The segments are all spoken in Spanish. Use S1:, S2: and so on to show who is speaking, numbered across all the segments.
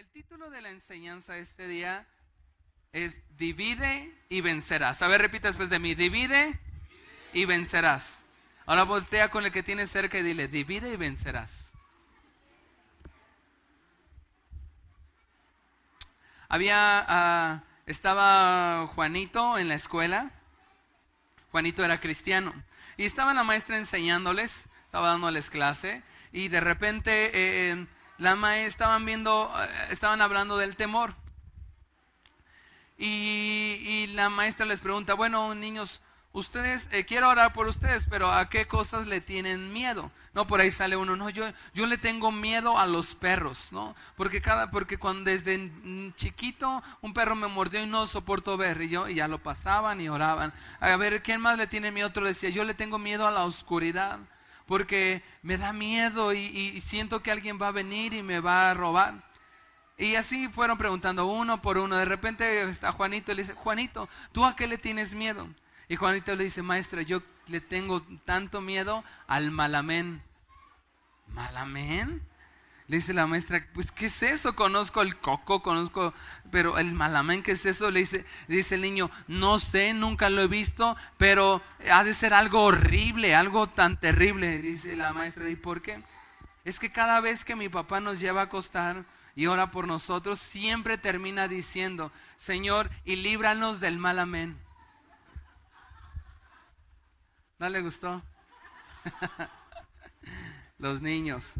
S1: El título de la enseñanza este día es Divide y vencerás. A ver, repita después de mí, divide y vencerás. Ahora voltea con el que tienes cerca y dile, divide y vencerás. Había, ah, estaba Juanito en la escuela. Juanito era cristiano. Y estaba la maestra enseñándoles, estaba dándoles clase. Y de repente eh, la maestra estaban viendo, eh, estaban hablando del temor. Y, la maestra les pregunta, bueno, niños, ustedes, eh, quiero orar por ustedes, pero ¿a qué cosas le tienen miedo? No, por ahí sale uno, no, yo, yo le tengo miedo a los perros, ¿no? Porque cada, porque cuando desde chiquito un perro me mordió y no soporto ver, y yo, y ya lo pasaban y oraban. A ver, ¿quién más le tiene miedo? Otro decía, yo le tengo miedo a la oscuridad, porque me da miedo y, siento que alguien va a venir y me va a robar. Y así fueron preguntando uno por uno. De repente está Juanito y le dice, Juanito, ¿tú a qué le tienes miedo? Y Juanito le dice, maestra, yo le tengo tanto miedo al malamén. ¿Malamén? Le dice la maestra, pues ¿qué es eso? Conozco el coco, conozco, pero el malamén, ¿qué es eso? Le dice, dice el niño, no sé, nunca lo he visto, pero ha de ser algo horrible, algo tan terrible. Dice la maestra, ¿y por qué? Es que cada vez que mi papá nos lleva a acostar, y ora por nosotros, siempre termina diciendo, Señor, y líbranos del mal amén. ¿No le gustó? Los niños.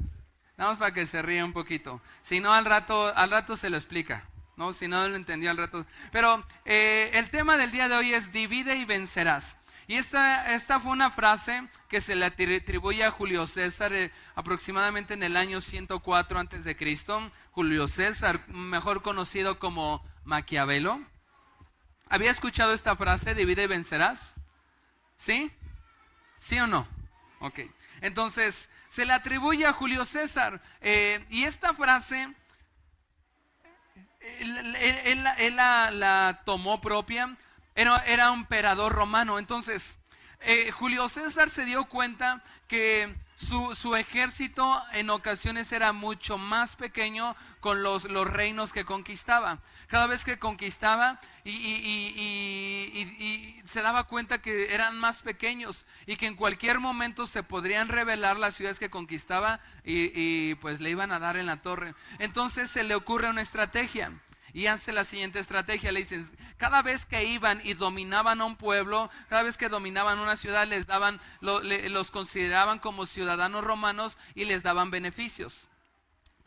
S1: Vamos para que se ría un poquito. Si no, al rato, al rato se lo explica. ¿no? Si no lo entendió al rato. Pero eh, el tema del día de hoy es divide y vencerás. Y esta, esta fue una frase que se le atribuye a Julio César eh, aproximadamente en el año 104 antes de Cristo. Julio César, mejor conocido como Maquiavelo. ¿Había escuchado esta frase, divide y vencerás? ¿Sí? ¿Sí o no? Ok. Entonces, se le atribuye a Julio César. Eh, y esta frase, él, la tomó propia era, un emperador romano. Entonces, eh, Julio César se dio cuenta que su, ejército en ocasiones era mucho más pequeño con los, los reinos que conquistaba. Cada vez que conquistaba y, se daba cuenta que eran más pequeños y que en cualquier momento se podrían revelar las ciudades que conquistaba y pues le iban a dar en la torre. Entonces se le ocurre una estrategia y hace la siguiente estrategia. Le dicen, cada vez que iban y dominaban a un pueblo, cada vez que dominaban una ciudad, les daban, los consideraban como ciudadanos romanos y les daban beneficios.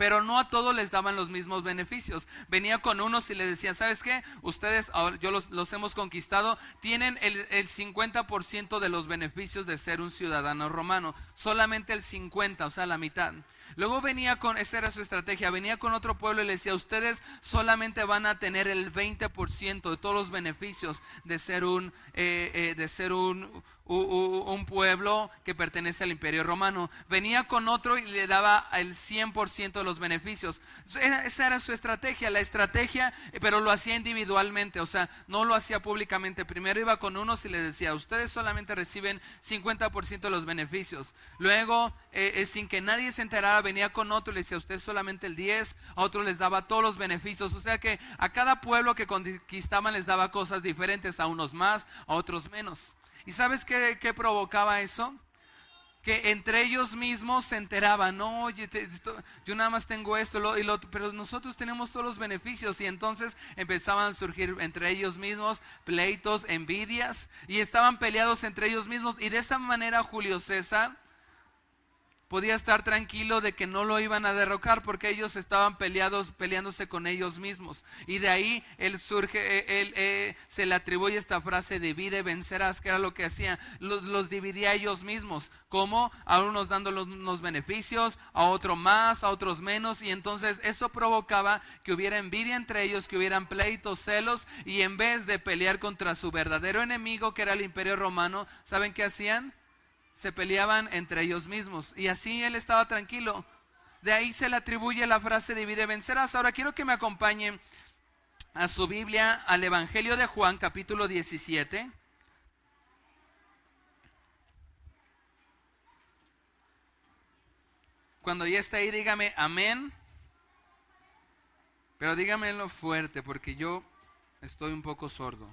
S1: Pero no a todos les daban los mismos beneficios. Venía con unos y les decía, ¿sabes qué? Ustedes, yo los, hemos conquistado, tienen el, el 50% de los beneficios de ser un ciudadano romano. Solamente el 50, o sea, la mitad. Luego venía con, esa era su estrategia, venía con otro pueblo y le decía, ustedes solamente van a tener el 20% de todos los beneficios de ser un, eh, eh, de ser un, un pueblo que pertenece al imperio romano. Venía con otro y le daba el 100% de los beneficios. Esa era su estrategia, la estrategia, pero lo hacía individualmente, o sea, no lo hacía públicamente. Primero iba con unos y le decía, ustedes solamente reciben 50% de los beneficios. Luego, eh, sin que nadie se enterara, venía con otro y le decía, ustedes solamente el 10, a otro les daba todos los beneficios. O sea que a cada pueblo que conquistaban les daba cosas diferentes, a unos más, a otros menos. ¿Y sabes qué, provocaba eso? que entre ellos mismos se enteraban, no, oye, yo nada más tengo esto, y lo, pero nosotros tenemos todos los beneficios y entonces empezaban a surgir entre ellos mismos pleitos, envidias y estaban peleados entre ellos mismos y de esa manera Julio César podía estar tranquilo de que no lo iban a derrocar porque ellos estaban peleados, peleándose con ellos mismos. Y de ahí él surge, eh, él, eh, se le atribuye esta frase divide, vencerás, que era lo que hacía. Los, dividía ellos mismos, como a unos dando unos beneficios, a otros más, a otros menos. Y entonces eso provocaba que hubiera envidia entre ellos, que hubieran pleitos, celos. Y en vez de pelear contra su verdadero enemigo, que era el imperio romano, ¿saben qué hacían? Se peleaban entre ellos mismos. Y así él estaba tranquilo. De ahí se le atribuye la frase divide vencerás. Ahora quiero que me acompañen a su Biblia, al Evangelio de Juan, capítulo 17. Cuando ya está ahí, dígame amén. Pero dígamelo fuerte porque yo estoy un poco sordo.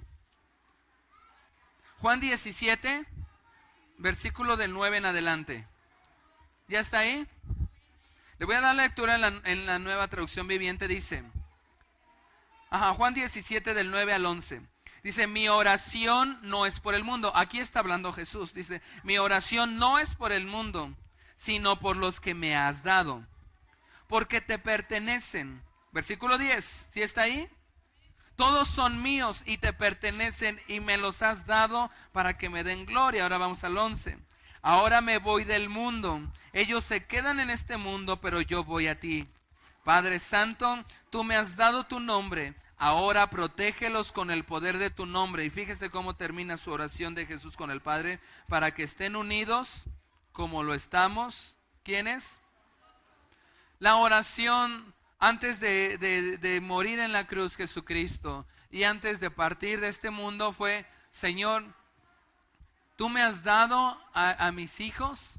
S1: Juan 17, versículo del 9 en adelante. ¿Ya está ahí? Le voy a dar lectura en la, nueva traducción viviente. Dice, ajá, Juan 17 del 9 al 11. Dice, mi oración no es por el mundo. Aquí está hablando Jesús. Dice, mi oración no es por el mundo, sino por los que me has dado, porque te pertenecen. Versículo 10, ¿sí está ahí? Todos son míos y te pertenecen y me los has dado para que me den gloria. Ahora vamos al 11. Ahora me voy del mundo. Ellos se quedan en este mundo, pero yo voy a ti. Padre Santo, tú me has dado tu nombre. Ahora protégelos con el poder de tu nombre. Y fíjese cómo termina su oración de Jesús con el Padre, para que estén unidos como lo estamos. ¿Quiénes? La oración antes de, morir en la cruz Jesucristo y antes de partir de este mundo fue, Señor, tú me has dado a, mis hijos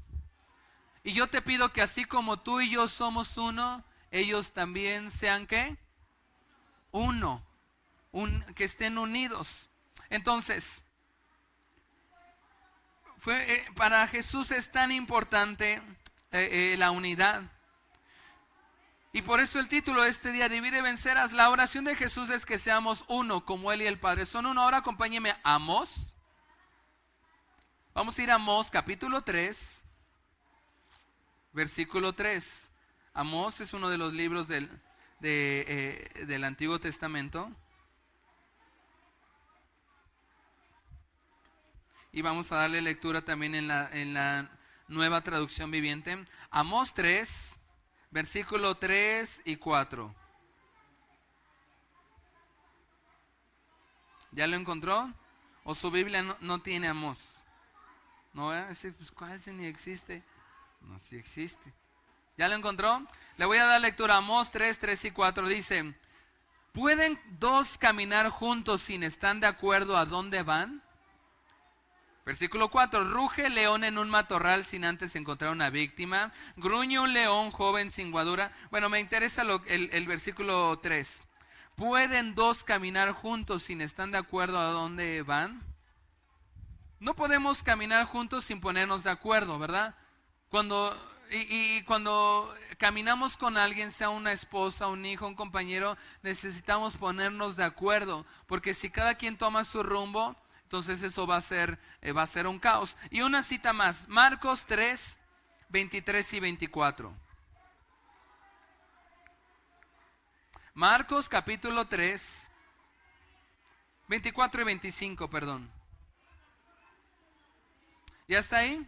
S1: y yo te pido que así como tú y yo somos uno, ellos también sean qué? Uno, un, que estén unidos. Entonces, fue, eh, para Jesús es tan importante eh, eh, la unidad. Y por eso el título de este día, Divide y vencerás. La oración de Jesús es que seamos uno, como Él y el Padre son uno. Ahora acompáñeme a Amos. Vamos a ir a Amos capítulo 3, versículo 3. Amos es uno de los libros del, eh, del Antiguo Testamento. Y vamos a darle lectura también en la, en la nueva traducción viviente. Amos 3, versículo 3 y 4. ¿Ya lo encontró? ¿O su Biblia no, tiene Amos? No, pues, ¿cuál si ni existe? No, si existe. ¿Ya lo encontró? Le voy a dar lectura a Amós 3, 3 y 4. Dice, ¿pueden dos caminar juntos sin estar de acuerdo a dónde van? Versículo 4. Ruge león en un matorral sin antes encontrar una víctima. Gruñe un león joven sin guadura. Bueno, me interesa el, el, versículo 3. ¿Pueden dos caminar juntos sin estar de acuerdo a dónde van? No podemos caminar juntos sin ponernos de acuerdo, ¿verdad? Cuando, y cuando caminamos con alguien, sea una esposa, un hijo, un compañero, necesitamos ponernos de acuerdo. Porque si cada quien toma su rumbo, entonces eso va a ser, eh, va a ser un caos. Y una cita más, Marcos 3, 23 y 24. Marcos capítulo 3, 24 y 25, perdón. ¿Ya está ahí?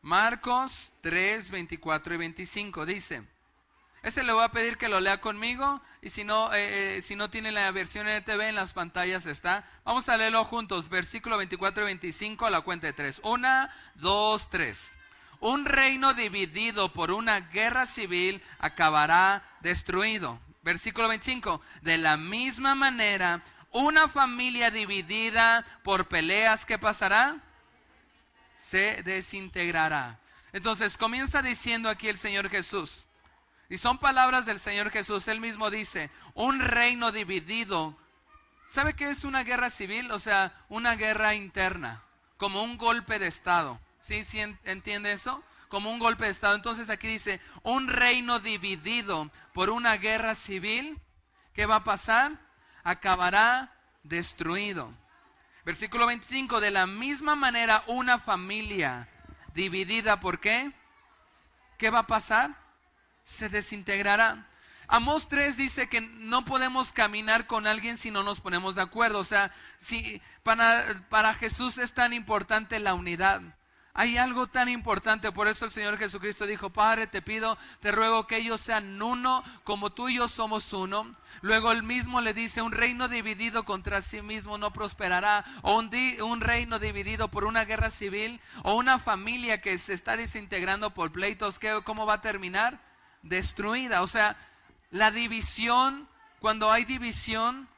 S1: Marcos 3, 24 y 25 dice, este le voy a pedir que lo lea conmigo y si no, eh, eh, si no tiene la versión TV en las pantallas está. Vamos a leerlo juntos, versículo 24 y 25 a la cuenta de tres. Una, dos, tres. Un reino dividido por una guerra civil acabará destruido. Versículo 25. De la misma manera, una familia dividida por peleas, ¿qué pasará? Se desintegrará. Entonces comienza diciendo aquí el Señor Jesús. Y son palabras del Señor Jesús. Él mismo dice, un reino dividido. ¿Sabe qué es una guerra civil? O sea, una guerra interna, como un golpe de Estado. ¿Sí? ¿Sí entiende eso? Como un golpe de Estado. Entonces aquí dice, un reino dividido por una guerra civil, ¿qué va a pasar? Acabará destruido. Versículo 25, de la misma manera una familia dividida, ¿por qué? ¿Qué va a pasar? Se desintegrará. Amos 3 dice que no podemos caminar con alguien si no nos ponemos de acuerdo. O sea, si para, para Jesús es tan importante la unidad. Hay algo tan importante, por eso el Señor Jesucristo dijo, Padre, te pido, te ruego que ellos sean uno, como tú y yo somos uno. Luego él mismo le dice, un reino dividido contra sí mismo no prosperará, o un, un reino dividido por una guerra civil, o una familia que se está desintegrando por pleitos, ¿cómo va a terminar? Destruida. O sea, la división, cuando hay división,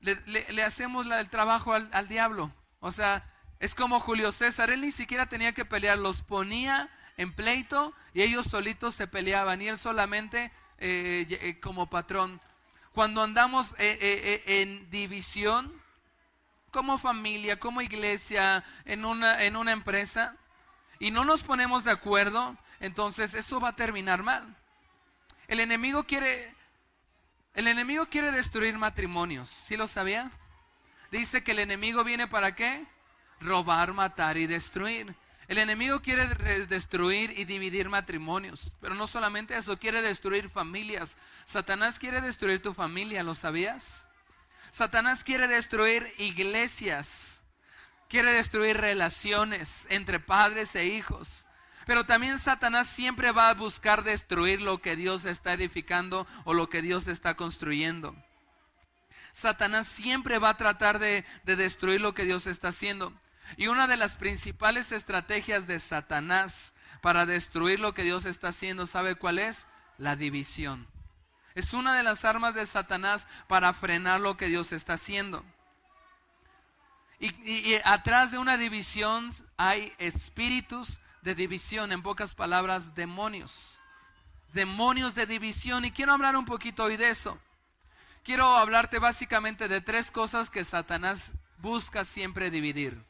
S1: le, hacemos el trabajo al, al, diablo. O sea, es como Julio César, él ni siquiera tenía que pelear, los ponía en pleito y ellos solitos se peleaban y él solamente eh, eh, como patrón. Cuando andamos eh, en división, como familia, como iglesia, en una, en una empresa, y no nos ponemos de acuerdo, entonces eso va a terminar mal. El enemigo quiere, el enemigo quiere destruir matrimonios. ¿Sí lo sabía? Dice que el enemigo viene para qué? Robar, matar y destruir. El enemigo quiere destruir y dividir matrimonios, pero no solamente eso, quiere destruir familias. Satanás quiere destruir tu familia, ¿lo sabías? Satanás quiere destruir iglesias, quiere destruir relaciones entre padres e hijos. Pero también Satanás siempre va a buscar destruir lo que Dios está edificando o lo que Dios está construyendo. Satanás siempre va a tratar de, de destruir lo que Dios está haciendo. Y una de las principales estrategias de Satanás para destruir lo que Dios está haciendo, ¿sabe cuál es? La división. Es una de las armas de Satanás para frenar lo que Dios está haciendo. Y, atrás de una división hay espíritus de división, en pocas palabras, demonios. Demonios de división. Y quiero hablar un poquito hoy de eso. Quiero hablarte básicamente de tres cosas que Satanás busca siempre dividir.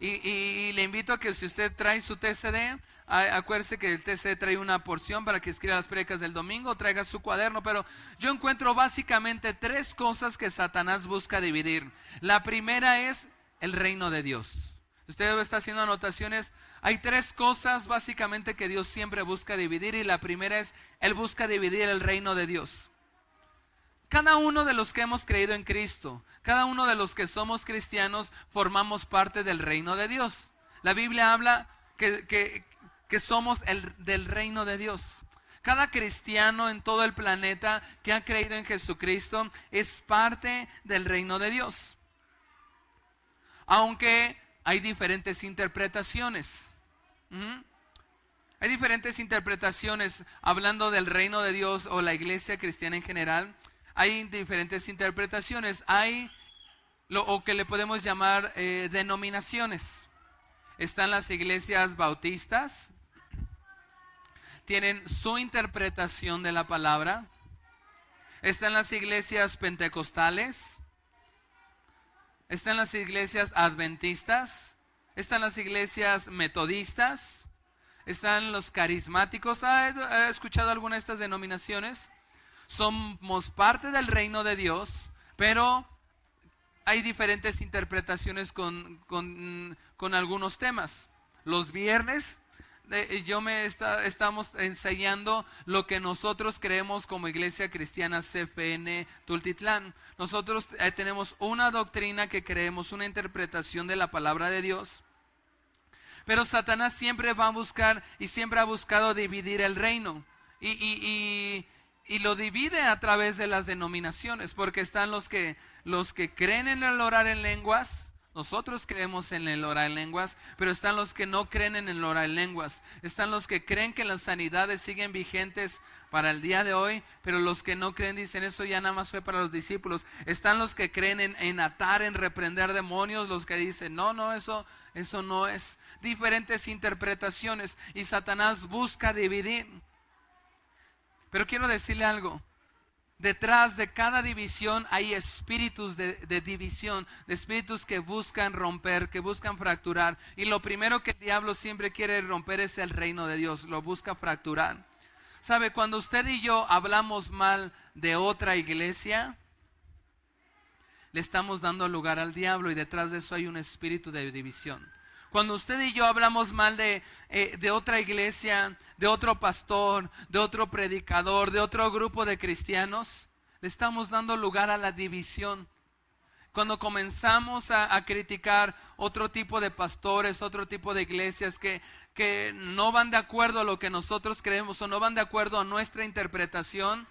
S1: Y, le invito a que si usted trae su TCD, acuérdese que el TCD trae una porción para que escriba las precas del domingo, traiga su cuaderno, pero yo encuentro básicamente tres cosas que Satanás busca dividir. La primera es el reino de Dios. Usted está haciendo anotaciones. Hay tres cosas básicamente que Dios siempre busca dividir y la primera es, Él busca dividir el reino de Dios. Cada uno de los que hemos creído en Cristo, cada uno de los que somos cristianos, formamos parte del reino de Dios. La Biblia habla que, somos el, del reino de Dios. Cada cristiano en todo el planeta que ha creído en Jesucristo es parte del reino de Dios. Aunque hay diferentes interpretaciones. Hay diferentes interpretaciones hablando del reino de Dios o la iglesia cristiana en general hay diferentes interpretaciones. Hay lo o que le podemos llamar eh, denominaciones. Están las iglesias bautistas, tienen su interpretación de la palabra. Están las iglesias pentecostales, están las iglesias adventistas, están las iglesias metodistas, están los carismáticos. ¿Ha escuchado alguna de estas denominaciones? somos parte del reino de Dios, pero hay diferentes interpretaciones con, algunos temas. Los viernes eh, yo me estamos enseñando lo que nosotros creemos como iglesia cristiana CFN Tultitlán. Nosotros eh, tenemos una doctrina que creemos, una interpretación de la palabra de Dios. Pero Satanás siempre va a buscar y siempre ha buscado dividir el reino. y y lo divide a través de las denominaciones, porque están los que, los que creen en el orar en lenguas, nosotros creemos en el orar en lenguas, pero están los que no creen en el orar en lenguas. Están los que creen que las sanidades siguen vigentes para el día de hoy, pero los que no creen dicen eso ya nada más fue para los discípulos. Están los que creen en, en atar, en reprender demonios, los que dicen, no, no, eso, eso no es. Diferentes interpretaciones y Satanás busca dividir. Pero quiero decirle algo. Detrás de cada división hay espíritus de, división, de espíritus que buscan romper, que buscan fracturar. Y lo primero que el diablo siempre quiere romper es el reino de Dios, lo busca fracturar. ¿Sabe? Cuando usted y yo hablamos mal de otra iglesia, le estamos dando lugar al diablo y detrás de eso hay un espíritu de división. Cuando usted y yo hablamos mal de, eh, de otra iglesia, de otro pastor, de otro predicador, de otro grupo de cristianos, le estamos dando lugar a la división. Cuando comenzamos a, criticar otro tipo de pastores, otro tipo de iglesias que, que no van de acuerdo a lo que nosotros creemos o no van de acuerdo a nuestra interpretación,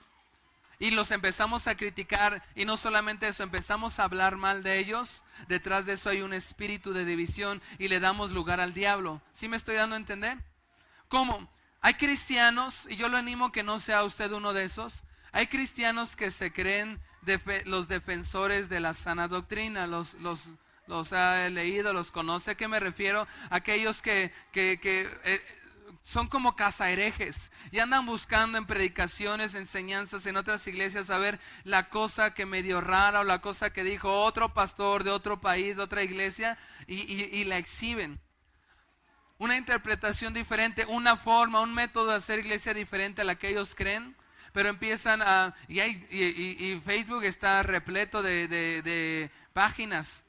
S1: y los empezamos a criticar y no solamente eso, empezamos a hablar mal de ellos, detrás de eso hay un espíritu de división y le damos lugar al diablo. ¿Sí me estoy dando a entender? ¿Cómo? Hay cristianos, y yo lo animo que no sea usted uno de esos, hay cristianos que se creen los defensores de la sana doctrina, los, los los ha leído, los conoce. ¿A qué me refiero? Aquellos que, que, que eh, son como cazaherejes y andan buscando en predicaciones, enseñanzas en otras iglesias a ver la cosa que me dio rara o la cosa que dijo otro pastor de otro país, de otra iglesia y, la exhiben. Una interpretación diferente, una forma, un método de hacer iglesia diferente a la que ellos creen, pero empiezan a... Y, Facebook está repleto de, páginas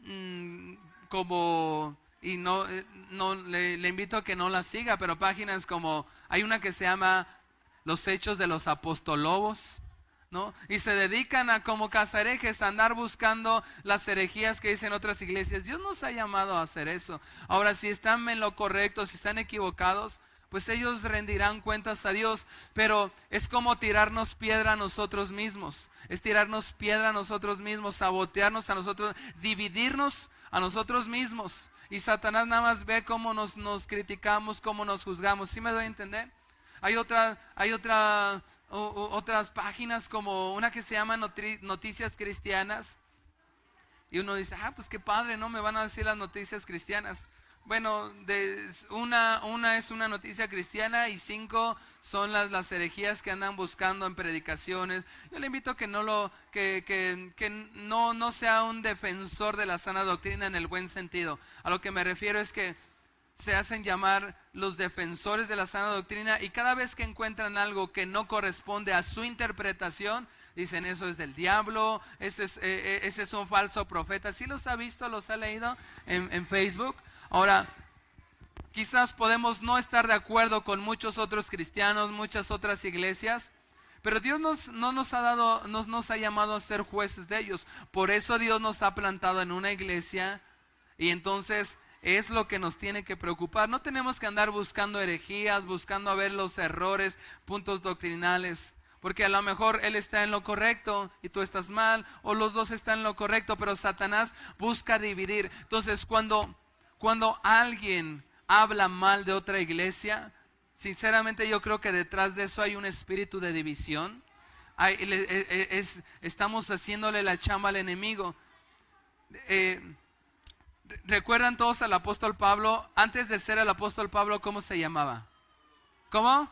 S1: mm, como y no, eh, no le, invito a que no la siga, pero páginas como hay una que se llama Los Hechos de los Apostolobos, ¿no? Y se dedican a como cazarejes a andar buscando las herejías que dicen otras iglesias. Dios nos ha llamado a hacer eso. Ahora, si están en lo correcto, si están equivocados, pues ellos rendirán cuentas a Dios, pero es como tirarnos piedra a nosotros mismos, es tirarnos piedra a nosotros mismos, sabotearnos a nosotros, dividirnos a nosotros mismos. Y Satanás nada más ve cómo nos, nos criticamos, cómo nos juzgamos. ¿Sí me doy a entender? Hay, otra, hay otra, otras páginas como una que se llama Noticias Cristianas. Y uno dice, ah, pues qué padre, ¿no? Me van a decir las noticias cristianas. Bueno, de una, es una noticia cristiana y cinco son las, las herejías que andan buscando en predicaciones. Yo le invito a que no lo, que, que, que no, no sea un defensor de la sana doctrina en el buen sentido. A lo que me refiero es que se hacen llamar los defensores de la sana doctrina y cada vez que encuentran algo que no corresponde a su interpretación, dicen eso es del diablo, ese es, eh, eh, ese es un falso profeta. ¿Sí los ha visto, los ha leído en Facebook? Ahora, quizás podemos no estar de acuerdo con muchos otros cristianos, muchas otras iglesias, pero Dios no nos ha dado, nos, nos ha llamado a ser jueces de ellos. Por eso Dios nos ha plantado en una iglesia y entonces es lo que nos tiene que preocupar. No tenemos que andar buscando herejías, buscando a ver los errores, puntos doctrinales. Porque a lo mejor Él está en lo correcto y tú estás mal, o los dos están en lo correcto, pero Satanás busca dividir. Entonces, cuando cuando alguien habla mal de otra iglesia, sinceramente yo creo que detrás de eso hay un espíritu de división. E, e, estamos haciéndole la chamba al enemigo. Eh, ¿Recuerdan todos al apóstol Pablo? Antes de ser el apóstol Pablo, ¿cómo se llamaba? ¿Cómo?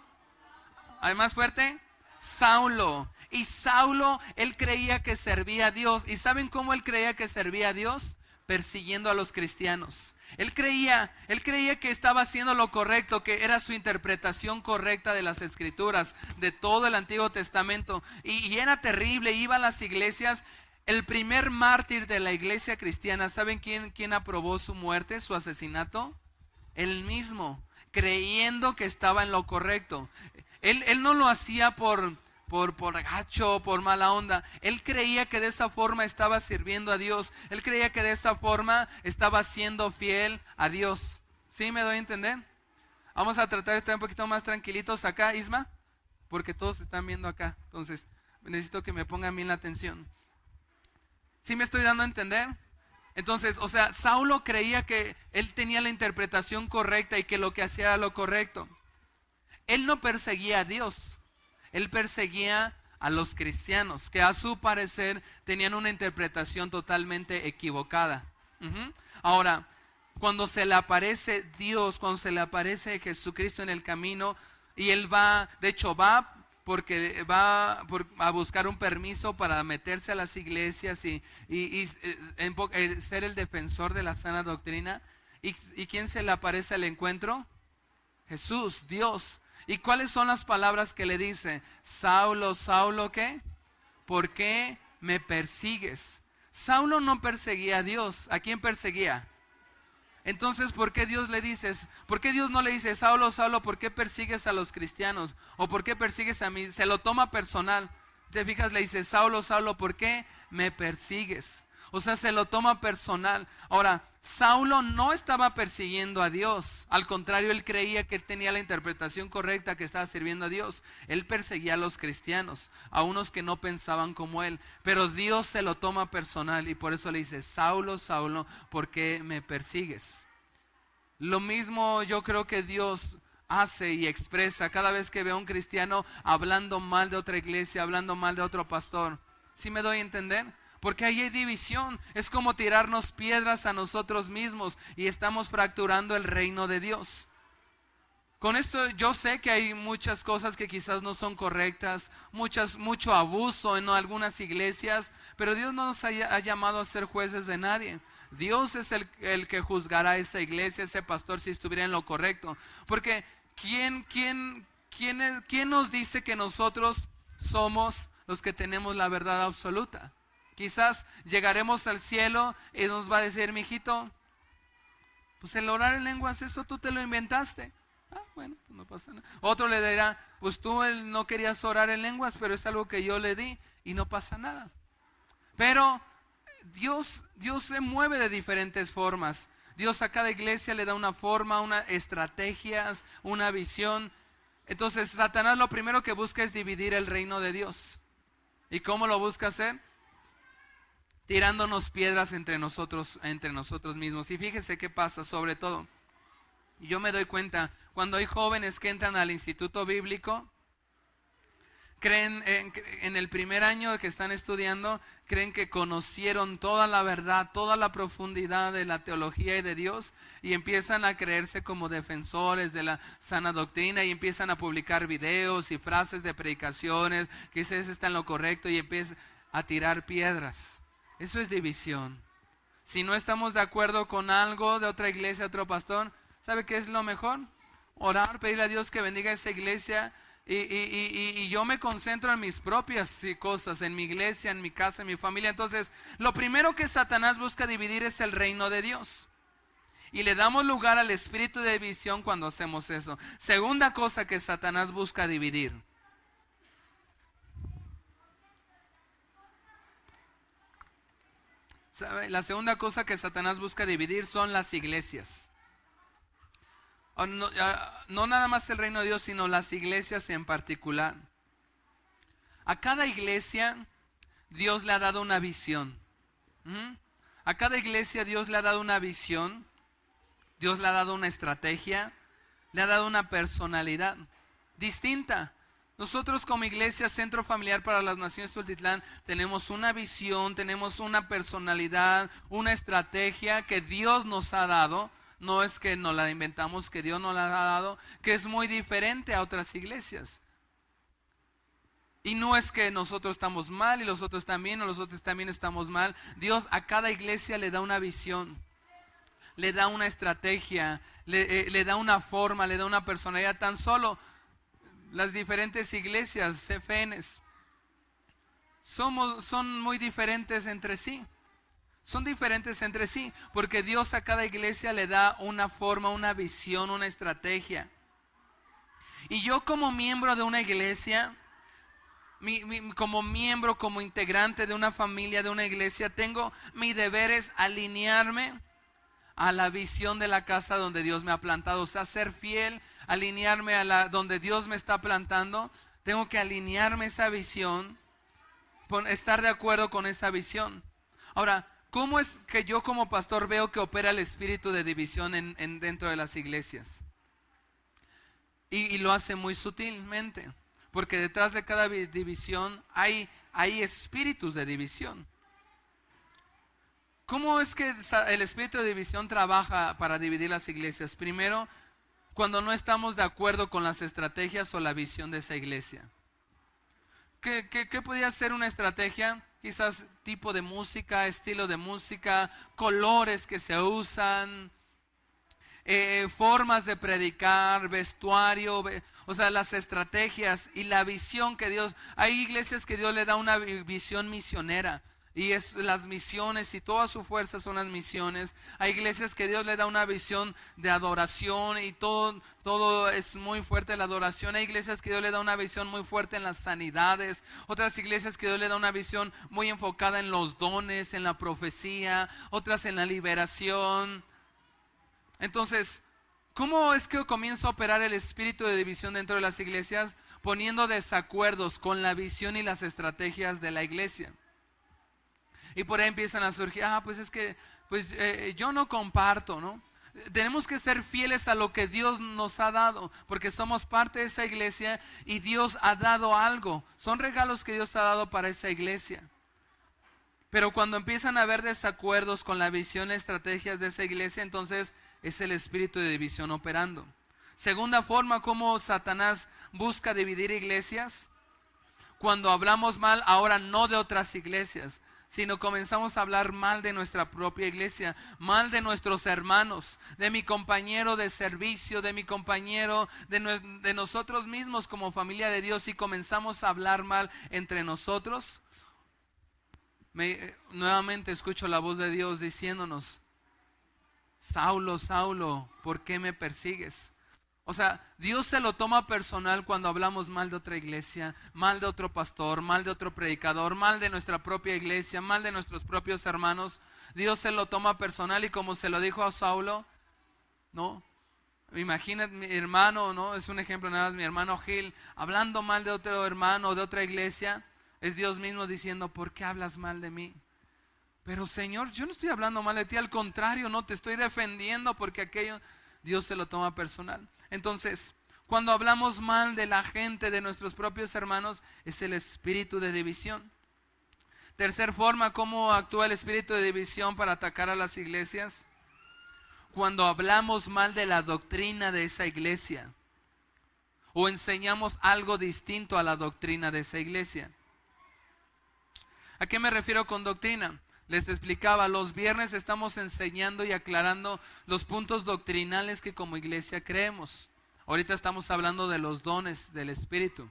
S1: ¿Hay más fuerte? Saulo. Y Saulo, él creía que servía a Dios. ¿Y saben cómo él creía que servía a Dios? Persiguiendo a los cristianos. Él creía, él creía que estaba haciendo lo correcto, que era su interpretación correcta de las escrituras, de todo el Antiguo Testamento. Y, era terrible, iba a las iglesias. El primer mártir de la iglesia cristiana, ¿saben quién, aprobó su muerte, su asesinato? Él mismo, creyendo que estaba en lo correcto. Él, él no lo hacía por, por, por gacho, por mala onda. Él creía que de esa forma estaba sirviendo a Dios. Él creía que de esa forma estaba siendo fiel a Dios. ¿Sí me doy a entender? Vamos a tratar de estar un poquito más tranquilitos acá, Isma, porque todos están viendo acá. Entonces, necesito que me pongan bien la atención. ¿Sí me estoy dando a entender? Entonces, o sea, Saulo creía que él tenía la interpretación correcta y que lo que hacía era lo correcto. Él no perseguía a Dios él perseguía a los cristianos, que a su parecer tenían una interpretación totalmente equivocada. Ahora, cuando se le aparece Dios, cuando se le aparece Jesucristo en el camino, y él va, de hecho va porque va a buscar un permiso para meterse a las iglesias y, eh, eh, ser el defensor de la sana doctrina. ¿Y, ¿Y quién se le aparece al encuentro? Jesús, Dios. ¿Y cuáles son las palabras que le dice? Saulo, Saulo, ¿qué? ¿Por qué me persigues? Saulo no perseguía a Dios. ¿A quién perseguía? Entonces, ¿por qué Dios le dice? ¿Por qué Dios no le dice, Saulo, Saulo, ¿por qué persigues a los cristianos? ¿O por qué persigues a mí? Se lo toma personal. Te fijas, le dice, Saulo, Saulo, ¿por qué me persigues? O sea, se lo toma personal. Ahora, Saulo no estaba persiguiendo a Dios. Al contrario, él creía que tenía la interpretación correcta, que estaba sirviendo a Dios. Él perseguía a los cristianos, a unos que no pensaban como él. Pero Dios se lo toma personal y por eso le dice, Saulo, Saulo, ¿por qué me persigues? Lo mismo yo creo que Dios hace y expresa cada vez que ve a un cristiano hablando mal de otra iglesia, hablando mal de otro pastor. ¿Sí me doy a entender? Porque ahí hay división. Es como tirarnos piedras a nosotros mismos y estamos fracturando el reino de Dios. Con esto yo sé que hay muchas cosas que quizás no son correctas, muchas, mucho abuso en algunas iglesias, pero Dios no nos ha, llamado a ser jueces de nadie. Dios es el, que juzgará esa iglesia, ese pastor, si estuviera en lo correcto. Porque ¿quién, quién, quién, quién nos dice que nosotros somos los que tenemos la verdad absoluta? Quizás llegaremos al cielo y nos va a decir, mi hijito, pues el orar en lenguas, eso tú te lo inventaste. Ah, bueno, pues no pasa nada. Otro le dirá, pues tú no querías orar en lenguas, pero es algo que yo le di y no pasa nada. Pero Dios, Dios se mueve de diferentes formas. Dios a cada iglesia le da una forma, una estrategias, una visión. Entonces Satanás lo primero que busca es dividir el reino de Dios. ¿Y cómo lo busca hacer? Tirándonos piedras entre nosotros, entre nosotros mismos. Y fíjese qué pasa, sobre todo. Yo me doy cuenta, cuando hay jóvenes que entran al instituto bíblico, creen en, el primer año que están estudiando, creen que conocieron toda la verdad, toda la profundidad de la teología y de Dios y empiezan a creerse como defensores de la sana doctrina y empiezan a publicar videos y frases de predicaciones que ese está en lo correcto y empiezan a tirar piedras. Eso es división. Si no estamos de acuerdo con algo de otra iglesia, otro pastor, ¿sabe qué es lo mejor? orar, pedirle a Dios que bendiga esa iglesia. Y, yo me concentro en mis propias cosas, en mi iglesia, en mi casa, en mi familia. Entonces, lo primero que Satanás busca dividir es el reino de Dios. Y le damos lugar al espíritu de división cuando hacemos eso. Segunda cosa que Satanás busca dividir. La segunda cosa que Satanás busca dividir son las iglesias. No, nada más el reino de Dios, sino las iglesias en particular. A cada iglesia Dios le ha dado una visión. A cada iglesia Dios le ha dado una visión, Dios le ha dado una estrategia, le ha dado una personalidad distinta. Nosotros como iglesia Centro Familiar para las Naciones Tultitlán tenemos una visión, tenemos una personalidad, una estrategia que Dios nos ha dado no es que nos la inventamos, que Dios nos la ha dado, que es muy diferente a otras iglesias. Y no es que nosotros estamos mal y los otros también, o los otros también estamos mal. Dios a cada iglesia le da una visión, le da una estrategia, le, eh, da una forma, le da una personalidad. Tan solo las diferentes iglesias, CFNs, somos, son muy diferentes entre sí son diferentes entre sí, porque Dios a cada iglesia le da una forma, una visión, una estrategia. Y yo como miembro de una iglesia, como miembro, como integrante de una familia, de una iglesia, tengo mi deber es alinearme a la visión de la casa donde Dios me ha plantado, o sea, ser fiel, alinearme a la donde Dios me está plantando, tengo que alinearme esa visión, estar de acuerdo con esa visión. Ahora, ¿Cómo es que yo como pastor veo que opera el espíritu de división en, dentro de las iglesias? Y, lo hace muy sutilmente, porque detrás de cada división hay, hay espíritus de división. ¿Cómo es que el espíritu de división trabaja para dividir las iglesias? Primero, cuando no estamos de acuerdo con las estrategias o la visión de esa iglesia. ¿Qué, qué, podría ser una estrategia? quizás tipo de música, estilo de música, colores que se usan, eh, formas de predicar, vestuario, o sea, las estrategias y la visión que Dios, hay iglesias que Dios le da una visión misionera. Y es las misiones y toda su fuerza son las misiones. Hay iglesias que Dios le da una visión de adoración y todo, todo es muy fuerte la adoración. Hay iglesias que Dios le da una visión muy fuerte en las sanidades. Otras iglesias que Dios le da una visión muy enfocada en los dones, en la profecía. Otras en la liberación. Entonces, ¿cómo es que comienza a operar el espíritu de división dentro de las iglesias? Poniendo desacuerdos con la visión y las estrategias de la iglesia. Y por ahí empiezan a surgir, ah, pues es que, pues eh, yo no comparto, ¿no? Tenemos que ser fieles a lo que Dios nos ha dado, porque somos parte de esa iglesia y Dios ha dado algo. Son regalos que Dios ha dado para esa iglesia. Pero cuando empiezan a haber desacuerdos con la visión y estrategias de esa iglesia, entonces es el espíritu de división operando. Segunda forma, como Satanás busca dividir iglesias. Cuando hablamos mal, ahora no de otras iglesias, sino comenzamos a hablar mal de nuestra propia iglesia, mal de nuestros hermanos, de mi compañero de servicio, de mi compañero, de, nosotros mismos como familia de Dios, y comenzamos a hablar mal entre nosotros, nuevamente escucho la voz de Dios diciéndonos, Saulo, Saulo, ¿por qué me persigues? O sea, Dios se lo toma personal cuando hablamos mal de otra iglesia, mal de otro pastor, mal de otro predicador, mal de nuestra propia iglesia, mal de nuestros propios hermanos. Dios se lo toma personal y como se lo dijo a Saulo, ¿no? Imagina mi hermano, ¿no? Es un ejemplo nada más, mi hermano Gil, hablando mal de otro hermano, de otra iglesia, es Dios mismo diciendo, ¿por qué hablas mal de mí? Pero Señor, yo no estoy hablando mal de ti, al contrario, no te estoy defendiendo porque aquello Dios se lo toma personal. Entonces, cuando hablamos mal de la gente, de nuestros propios hermanos, es el espíritu de división. Tercer forma, ¿cómo actúa el espíritu de división para atacar a las iglesias? Cuando hablamos mal de la doctrina de esa iglesia o enseñamos algo distinto a la doctrina de esa iglesia. ¿A qué me refiero con doctrina? Les explicaba, los viernes estamos enseñando y aclarando los puntos doctrinales que como iglesia creemos. Ahorita estamos hablando de los dones del Espíritu.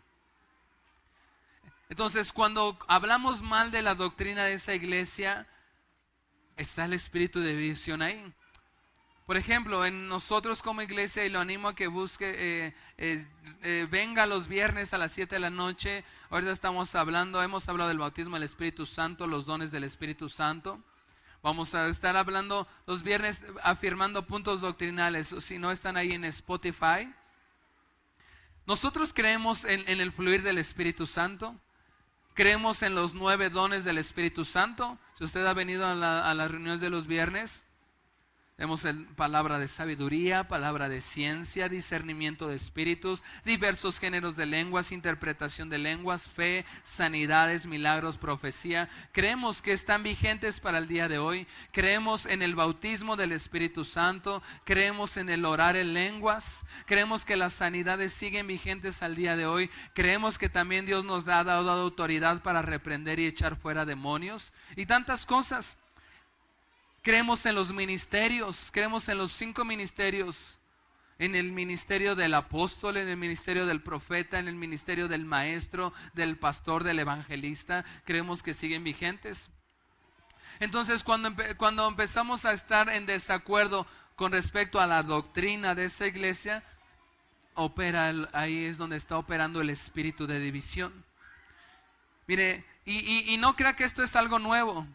S1: Entonces, cuando hablamos mal de la doctrina de esa iglesia, está el espíritu de división ahí. Por ejemplo, en nosotros como iglesia, y lo animo a que busque, eh, eh, venga los viernes a las 7 de la noche. Ahorita estamos hablando, hemos hablado del bautismo del Espíritu Santo, los dones del Espíritu Santo. Vamos a estar hablando los viernes afirmando puntos doctrinales. Si no están ahí en Spotify. Nosotros creemos en, el fluir del Espíritu Santo. Creemos en los nueve dones del Espíritu Santo. Si usted ha venido a las reuniones de los viernes, Vemos palabra de sabiduría, palabra de ciencia, discernimiento de espíritus, diversos géneros de lenguas, interpretación de lenguas, fe, sanidades, milagros, profecía. Creemos que están vigentes para el día de hoy. Creemos en el bautismo del Espíritu Santo. Creemos en el orar en lenguas. Creemos que las sanidades siguen vigentes al día de hoy. Creemos que también Dios nos ha dado autoridad para reprender y echar fuera demonios. Y tantas cosas. Creemos en los ministerios, creemos en los cinco ministerios, en el ministerio del apóstol, en el ministerio del profeta, en el ministerio del maestro, del pastor, del evangelista. Creemos que siguen vigentes. Entonces, cuando, cuando empezamos a estar en desacuerdo con respecto a la doctrina de esa iglesia, opera, ahí es donde está operando el espíritu de división. Mire, y, y no crea que esto es algo nuevo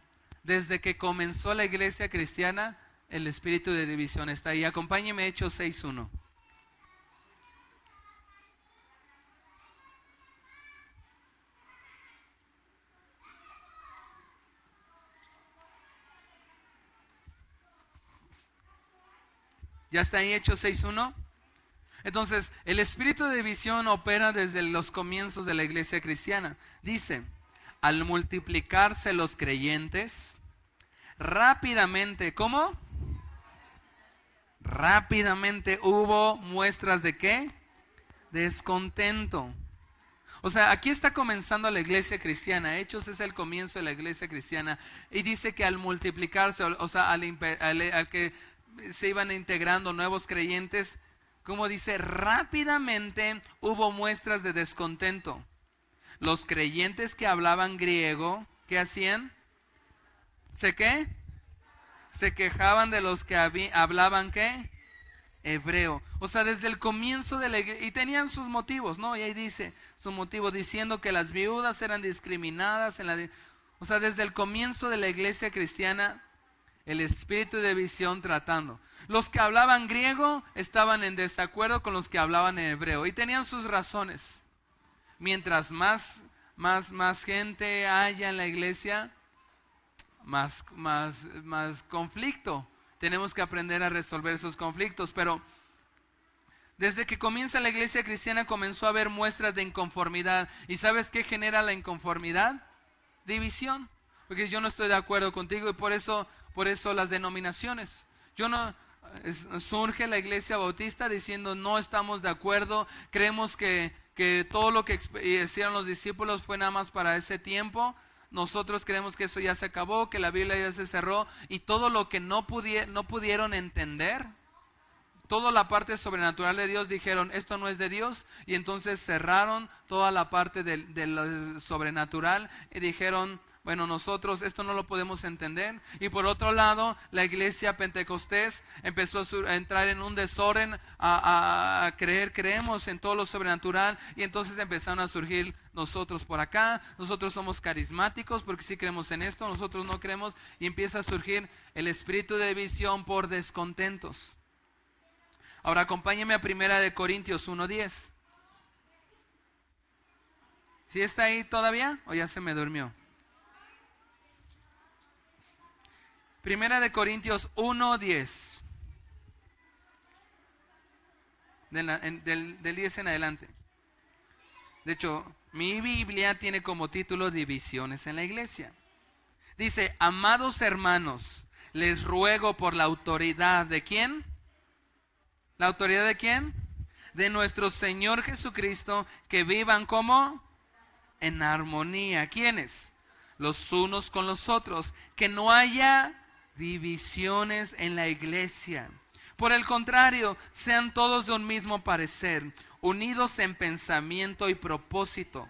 S1: desde que comenzó la iglesia cristiana, el espíritu de división está ahí. Acompáñeme Hechos 6.1. ¿Ya está ahí Hechos 6.1? Entonces, el espíritu de división opera desde los comienzos de la iglesia cristiana. Dice, al multiplicarse los creyentes, rápidamente, ¿cómo? Rápidamente hubo muestras de qué? Descontento. O sea, aquí está comenzando la iglesia cristiana. Hechos es el comienzo de la iglesia cristiana. Y dice que al multiplicarse, o sea, al, al que se iban integrando nuevos creyentes, como dice, rápidamente hubo muestras de descontento. Los creyentes que hablaban griego, ¿qué hacían? ¿Se qué? Se quejaban de los que hablaban qué? Hebreo. O sea, desde el comienzo de la iglesia, y tenían sus motivos, ¿no? Y ahí dice su motivo diciendo que las viudas eran discriminadas en la... o sea, desde el comienzo de la iglesia cristiana, el espíritu de visión tratando. Los que hablaban griego estaban en desacuerdo con los que hablaban hebreo y tenían sus razones. Mientras más, más, más gente haya en la iglesia, más, más, más conflicto. Tenemos que aprender a resolver esos conflictos, pero desde que comienza la iglesia cristiana comenzó a haber muestras de inconformidad. ¿Y sabes qué genera la inconformidad? División. porque yo no estoy de acuerdo contigo y por eso, por eso las denominaciones. Yo no, surge la iglesia bautista diciendo no estamos de acuerdo, creemos que, que todo lo que hicieron los discípulos fue nada más para ese tiempo. Nosotros creemos que eso ya se acabó, que la Biblia ya se cerró y todo lo que no, no pudieron entender, toda la parte sobrenatural de Dios dijeron, esto no es de Dios, y entonces cerraron toda la parte de lo sobrenatural y dijeron, bueno, nosotros esto no lo podemos entender. Y por otro lado, la iglesia pentecostés empezó a entrar en un desorden, a, creer, creemos en todo lo sobrenatural. Y entonces empezaron a surgir nosotros por acá. Nosotros somos carismáticos porque sí creemos en esto, nosotros no creemos. Y empieza a surgir el espíritu de división por descontentos. Ahora acompáñeme a primera de Corintios 1.10. ¿Sí está ahí todavía o ya se me durmió? Primera de Corintios 1.10. Del, del 10 en adelante. De hecho, mi Biblia tiene como título Divisiones en la iglesia. Dice, amados hermanos, les ruego por la autoridad de quién? ¿La autoridad de quién? De nuestro Señor Jesucristo, que vivan como en armonía. ¿Quiénes? Los unos con los otros. Que no haya divisiones en la iglesia. Por el contrario, sean todos de un mismo parecer, unidos en pensamiento y propósito.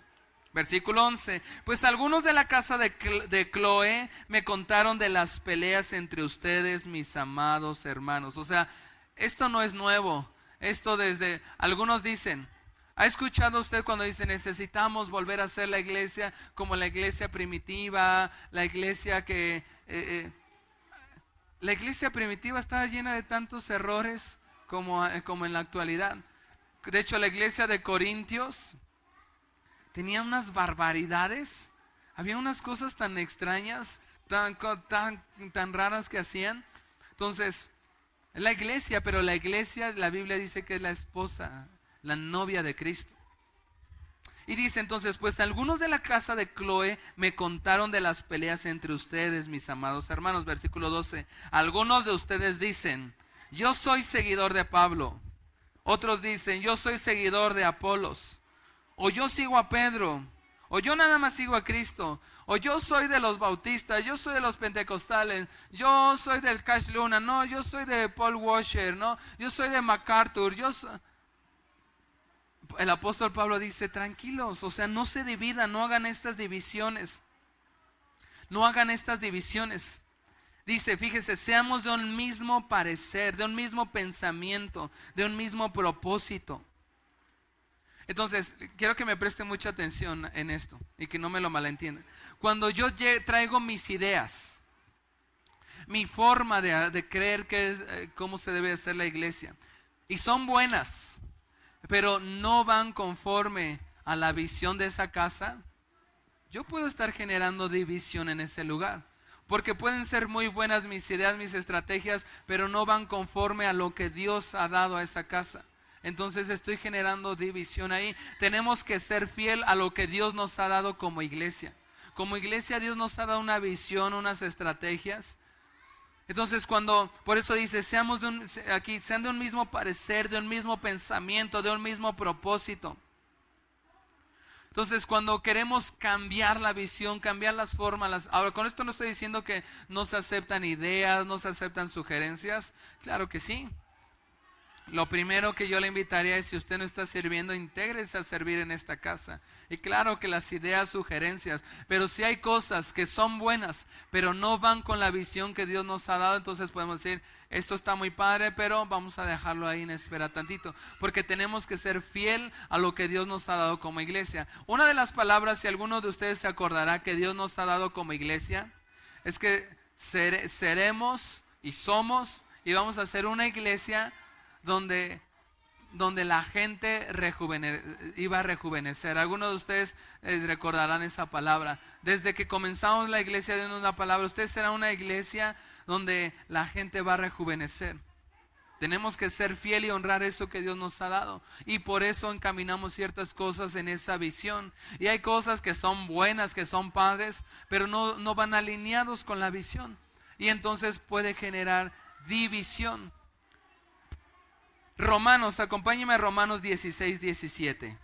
S1: Versículo 11. Pues algunos de la casa de, de Chloe me contaron de las peleas entre ustedes, mis amados hermanos. O sea, esto no es nuevo. Esto desde, algunos dicen, ¿ha escuchado usted cuando dice necesitamos volver a ser la iglesia como la iglesia primitiva, la iglesia que... Eh, eh, la iglesia primitiva estaba llena de tantos errores como, eh, como en la actualidad. De hecho, la iglesia de Corintios tenía unas barbaridades. Había unas cosas tan extrañas, tan, tan, tan raras que hacían. Entonces, la iglesia, pero la iglesia, la Biblia dice que es la esposa, la novia de Cristo. Y dice entonces, pues algunos de la casa de Chloe me contaron de las peleas entre ustedes, mis amados hermanos. Versículo 12. Algunos de ustedes dicen, yo soy seguidor de Pablo. Otros dicen, yo soy seguidor de Apolos. O yo sigo a Pedro. O yo nada más sigo a Cristo. O yo soy de los bautistas, yo soy de los pentecostales, yo soy del Cash Luna, no, yo soy de Paul Washer, no, yo soy de MacArthur, yo soy el apóstol Pablo dice, tranquilos, o sea, no se dividan, no hagan estas divisiones. No hagan estas divisiones. Dice, fíjese, seamos de un mismo parecer, de un mismo pensamiento, de un mismo propósito. Entonces, quiero que me preste mucha atención en esto y que no me lo malentiendan. Cuando yo traigo mis ideas, mi forma de, creer que es, eh, cómo se debe hacer la iglesia, y son buenas, pero no van conforme a la visión de esa casa, yo puedo estar generando división en ese lugar. Porque pueden ser muy buenas mis ideas, mis estrategias, pero no van conforme a lo que Dios ha dado a esa casa. Entonces estoy generando división ahí. Tenemos que ser fiel a lo que Dios nos ha dado como iglesia. Como iglesia Dios nos ha dado una visión, unas estrategias. Entonces cuando, por eso dice, seamos de un, aquí, sean de un mismo parecer, de un mismo pensamiento, de un mismo propósito. Entonces cuando queremos cambiar la visión, cambiar las formas, ahora con esto no estoy diciendo que no se aceptan ideas, no se aceptan sugerencias, claro que sí. Lo primero que yo le invitaría es si usted no está sirviendo, intégrese a servir en esta casa. Y claro que las ideas, sugerencias, pero si hay cosas que son buenas, pero no van con la visión que Dios nos ha dado, entonces podemos decir, esto está muy padre, pero vamos a dejarlo ahí en espera tantito, porque tenemos que ser fiel a lo que Dios nos ha dado como iglesia. Una de las palabras, si alguno de ustedes se acordará que Dios nos ha dado como iglesia, es que seremos y somos y vamos a ser una iglesia donde, donde la gente iba a rejuvenecer. Algunos de ustedes les recordarán esa palabra. Desde que comenzamos la iglesia de una palabra, usted será una iglesia donde la gente va a rejuvenecer. Tenemos que ser fiel y honrar eso que Dios nos ha dado. Y por eso encaminamos ciertas cosas en esa visión. Y hay cosas que son buenas, que son padres, pero no, no van alineados con la visión. Y entonces puede generar división. Romanos, acompáñeme a Romanos 16, 17.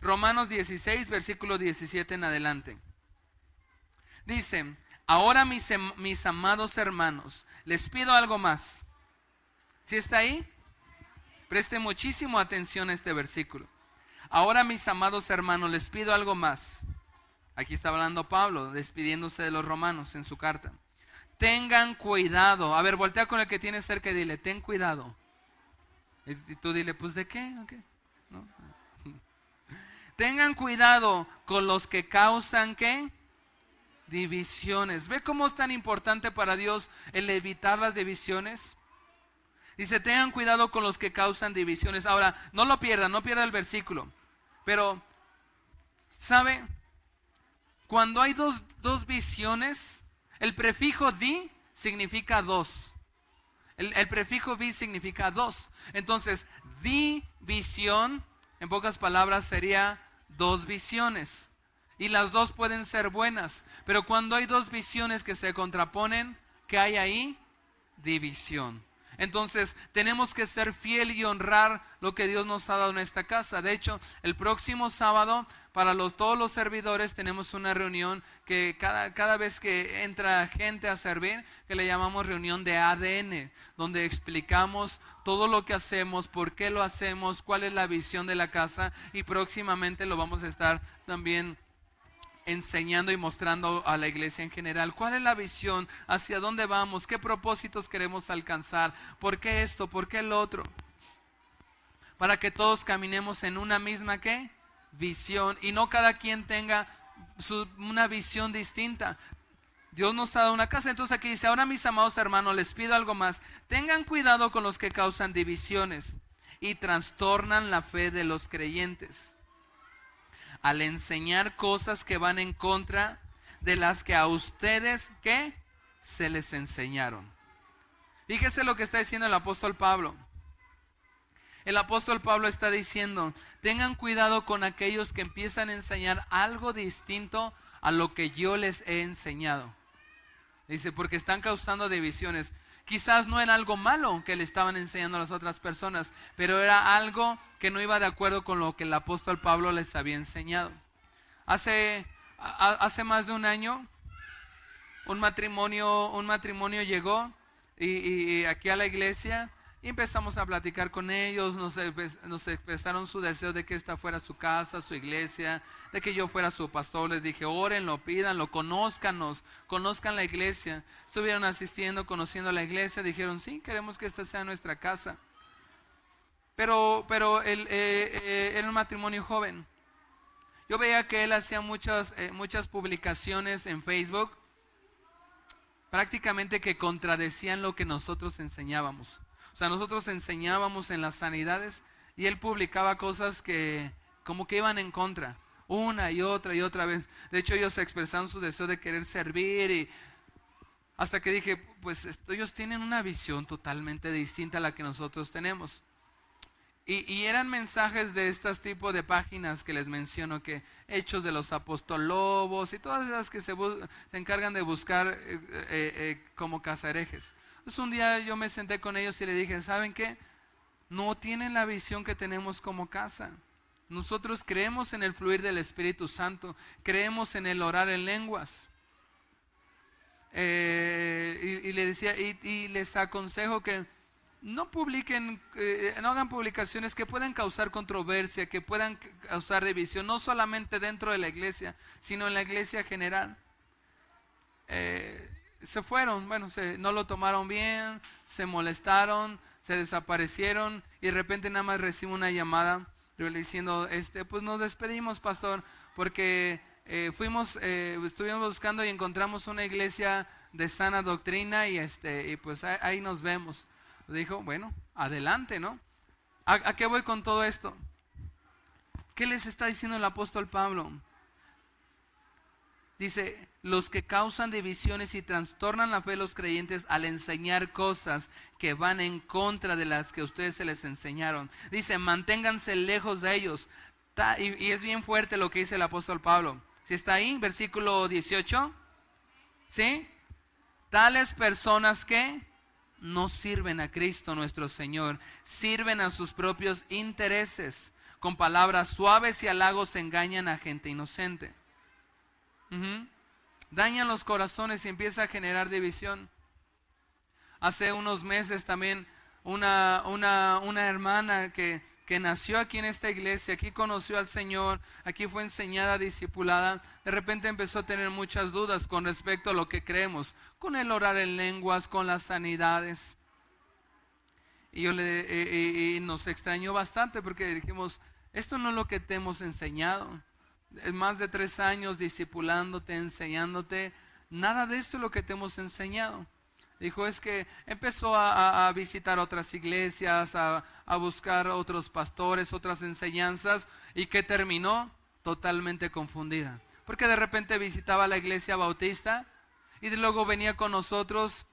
S1: Romanos 16, versículo 17 en adelante. Dice, ahora mis, mis amados hermanos, les pido algo más. ¿Sí está ahí? Preste muchísimo atención a este versículo. Ahora mis amados hermanos, les pido algo más. Aquí está hablando Pablo, despidiéndose de los romanos en su carta. Tengan cuidado. A ver, voltea con el que tiene cerca y dile, ten cuidado. Y tú dile, pues de qué? Tengan cuidado con los que causan qué? Divisiones. ¿Ve cómo es tan importante para Dios el evitar las divisiones? Dice, tengan cuidado con los que causan divisiones. Ahora, no lo pierdan, no pierda el versículo. Pero, ¿sabe? Cuando hay dos, dos visiones, el prefijo di significa dos. El, prefijo vi significa dos. Entonces, división en pocas palabras, sería dos visiones. Y las dos pueden ser buenas. Pero cuando hay dos visiones que se contraponen, ¿qué hay ahí? División. Entonces tenemos que ser fiel y honrar lo que Dios nos ha dado en esta casa. De hecho, el próximo sábado para todos los servidores tenemos una reunión que cada, cada vez que entra gente a servir, que le llamamos reunión de ADN, donde explicamos todo lo que hacemos, por qué lo hacemos, cuál es la visión de la casa y próximamente lo vamos a estar también enseñando y mostrando a la iglesia en general cuál es la visión, hacia dónde vamos, qué propósitos queremos alcanzar, por qué esto, por qué el otro, para que todos caminemos en una misma qué visión y no cada quien tenga una visión distinta. Dios nos ha dado una casa. Entonces aquí dice, ahora mis amados hermanos, les pido algo más. Tengan cuidado con los que causan divisiones y trastornan la fe de los creyentes. Al enseñar cosas que van en contra de las que a ustedes, ¿qué? Se les enseñaron. Fíjese lo que está diciendo el apóstol Pablo. El apóstol Pablo está diciendo, tengan cuidado con aquellos que empiezan a enseñar algo distinto a lo que yo les he enseñado. Dice, porque están causando divisiones. Quizás no era algo malo que le estaban enseñando a las otras personas, pero era algo que no iba de acuerdo con lo que el apóstol Pablo les había enseñado. Hace, hace más de un año, un matrimonio, un matrimonio llegó y aquí a la iglesia y empezamos a platicar con ellos, nos, expresaron su deseo de que esta fuera su casa, su iglesia, de que yo fuera su pastor. Les dije, órenlo, pídanlo, conózcanos, conozcan la iglesia. Estuvieron asistiendo, conociendo la iglesia, dijeron, sí, queremos que esta sea nuestra casa. Pero, pero él, eh, eh, era un matrimonio joven. Yo veía que él hacía muchas, eh, muchas publicaciones en Facebook, prácticamente que contradecían lo que nosotros enseñábamos. O sea, nosotros enseñábamos en las sanidades y él publicaba cosas que como que iban en contra, una y otra y otra vez. De hecho, ellos expresaron su deseo de querer servir y hasta que dije, pues ellos tienen una visión totalmente distinta a la que nosotros tenemos. Y, eran mensajes de estos tipos de páginas que les menciono, que Hechos de los Apostolobos y todas esas que se, encargan de buscar eh, eh, eh, como cazarejes. Entonces un día yo me senté con ellos y le dije, ¿saben qué? No tienen la visión que tenemos como casa. Nosotros creemos en el fluir del Espíritu Santo, creemos en el orar en lenguas. Eh, y, decía, y, les aconsejo que no publiquen, eh, no hagan publicaciones que puedan causar controversia, que puedan causar división, no solamente dentro de la iglesia, sino en la iglesia general. Eh, se fueron, bueno, se, no lo tomaron bien, se molestaron, se desaparecieron y de repente nada más recibo una llamada diciendo, este, pues nos despedimos, pastor, porque eh, fuimos, eh, estuvimos buscando y encontramos una iglesia de sana doctrina y este, y pues ahí, nos vemos. Dijo, bueno, adelante, ¿no? ¿A, ¿A qué voy con todo esto? ¿Qué les está diciendo el apóstol Pablo? Dice, los que causan divisiones y trastornan la fe de los creyentes al enseñar cosas que van en contra de las que ustedes se les enseñaron. Dice, manténganse lejos de ellos. Y, es bien fuerte lo que dice el apóstol Pablo. Si está ahí, versículo 18. ¿Sí? Tales personas que no sirven a Cristo nuestro Señor, sirven a sus propios intereses. Con palabras suaves y halagos engañan a gente inocente. Dañan los corazones y empieza a generar división. Hace unos meses también una, una, una hermana que que nació aquí en esta iglesia, aquí conoció al Señor, aquí fue enseñada, discipulada, de repente empezó a tener muchas dudas con respecto a lo que creemos, con el orar en lenguas, con las sanidades. Y, yo le, eh, eh, nos extrañó bastante porque dijimos, esto no es lo que te hemos enseñado. Más de tres años discipulándote, enseñándote, nada de esto es lo que te hemos enseñado. Dijo, es que empezó a, visitar otras iglesias, a, buscar otros pastores, otras enseñanzas, y que terminó totalmente confundida. Porque de repente visitaba la iglesia bautista y luego venía con nosotros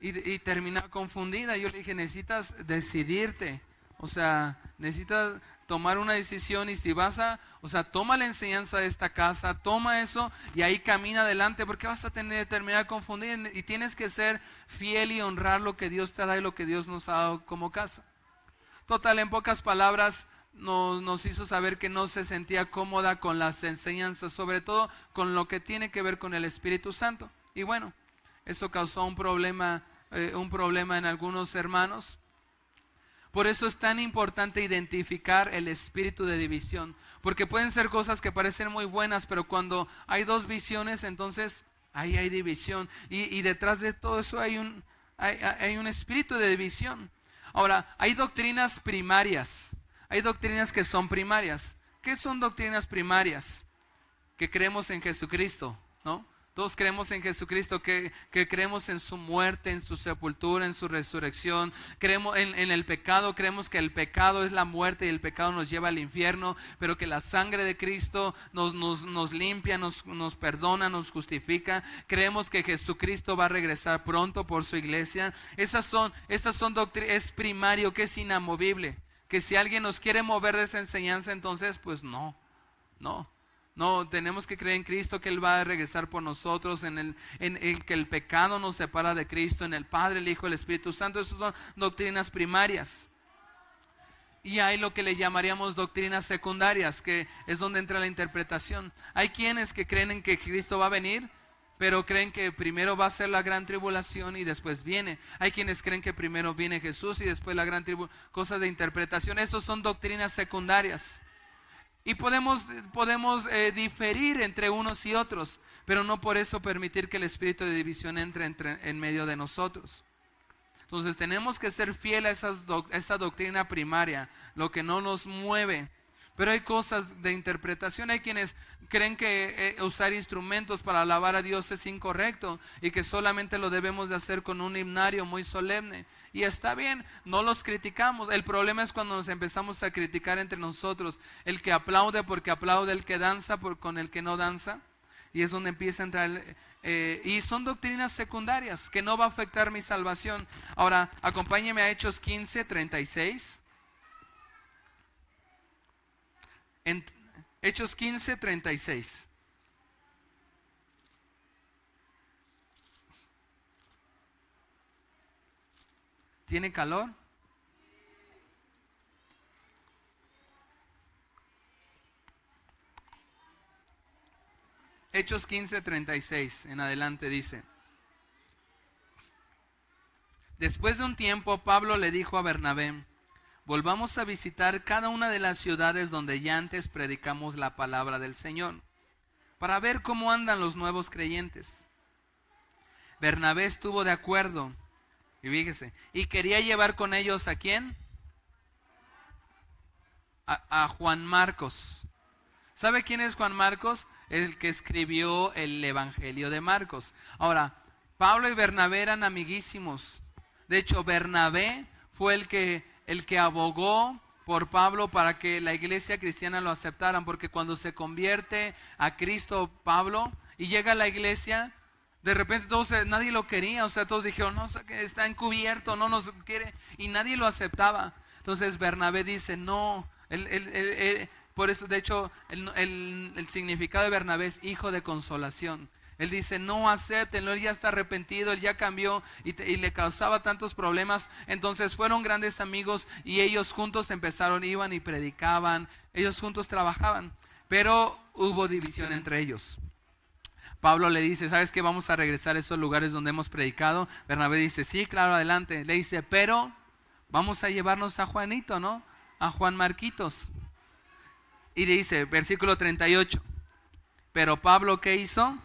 S1: y, y terminaba confundida. Yo le dije, necesitas decidirte. O sea, necesitas tomar una decisión y si vas a, o sea, toma la enseñanza de esta casa, toma eso y ahí camina adelante porque vas a tener, terminar confundido y tienes que ser fiel y honrar lo que Dios te da y lo que Dios nos ha dado como casa. Total, en pocas palabras, nos, hizo saber que no se sentía cómoda con las enseñanzas, sobre todo con lo que tiene que ver con el Espíritu Santo. Y bueno, eso causó un problema, eh, un problema en algunos hermanos por eso es tan importante identificar el espíritu de división, porque pueden ser cosas que parecen muy buenas, pero cuando hay dos visiones, entonces ahí hay división. Y, detrás de todo eso hay un, hay, un espíritu de división. Ahora, hay doctrinas primarias, hay doctrinas que son primarias. ¿Qué son doctrinas primarias? Que creemos en Jesucristo, ¿no? Todos creemos en Jesucristo, que, creemos en su muerte, en su sepultura, en su resurrección. Creemos en, el pecado, creemos que el pecado es la muerte y el pecado nos lleva al infierno, pero que la sangre de Cristo nos, nos, limpia, nos, nos perdona, nos justifica. Creemos que Jesucristo va a regresar pronto por su iglesia. Esas son, esas son doctrinas, es primario, que es inamovible. Que si alguien nos quiere mover de esa enseñanza, entonces, pues no, no. No, tenemos que creer en Cristo, que Él va a regresar por nosotros, en, el, en, que el pecado nos separa de Cristo, en el Padre, el Hijo, el Espíritu Santo. Esas son doctrinas primarias. Y hay lo que le llamaríamos doctrinas secundarias, que es donde entra la interpretación. Hay quienes que creen en que Cristo va a venir, pero creen que primero va a ser la gran tribulación y después viene. Hay quienes creen que primero viene Jesús y después la gran tribulación. Cosas de interpretación. Esas son doctrinas secundarias. Y podemos, podemos eh, diferir entre unos y otros, pero no por eso permitir que el espíritu de división entre, en medio de nosotros. Entonces tenemos que ser fieles a, esa doctrina primaria, lo que no nos mueve. Pero hay cosas de interpretación, hay quienes creen que eh, usar instrumentos para alabar a Dios es incorrecto y que solamente lo debemos de hacer con un himnario muy solemne. Y está bien, no los criticamos. El problema es cuando nos empezamos a criticar entre nosotros. El que aplaude porque aplaude, el que danza con el que no danza. Y es donde empieza a entrar. Eh, y son doctrinas secundarias que no va a afectar mi salvación. Ahora, acompáñeme a Hechos 15, 36. En Hechos 15, 36. ¿Tiene calor? Hechos 15:36 en adelante dice, Después de un tiempo Pablo le dijo a Bernabé, volvamos a visitar cada una de las ciudades donde ya antes predicamos la palabra del Señor, para ver cómo andan los nuevos creyentes. Bernabé estuvo de acuerdo y fíjese, y quería llevar con ellos a quién? A, Juan Marcos. ¿Sabe quién es Juan Marcos? El que escribió el Evangelio de Marcos. Ahora, Pablo y Bernabé eran amiguísimos. De hecho, Bernabé fue el que, el que abogó por Pablo para que la iglesia cristiana lo aceptaran, porque cuando se convierte a Cristo Pablo, Y llega a la iglesia, de repente todos, nadie lo quería, o sea, todos dijeron, no, está encubierto, no nos quiere, y nadie lo aceptaba. Entonces Bernabé dice, no, por eso, de hecho, el significado de Bernabé es hijo de consolación. Él dice, no acéptenlo, él ya está arrepentido, él ya cambió y, le causaba tantos problemas. Entonces fueron grandes amigos y ellos juntos empezaron, iban y predicaban, ellos juntos trabajaban, pero hubo división entre ellos. Pablo le dice, ¿sabes qué? Vamos a regresar a esos lugares donde hemos predicado. Bernabé dice, sí, claro, adelante. Le dice, pero vamos a llevarnos a Juanito, ¿no? A Juan Marquitos. Y dice, versículo 38, pero Pablo, ¿qué hizo?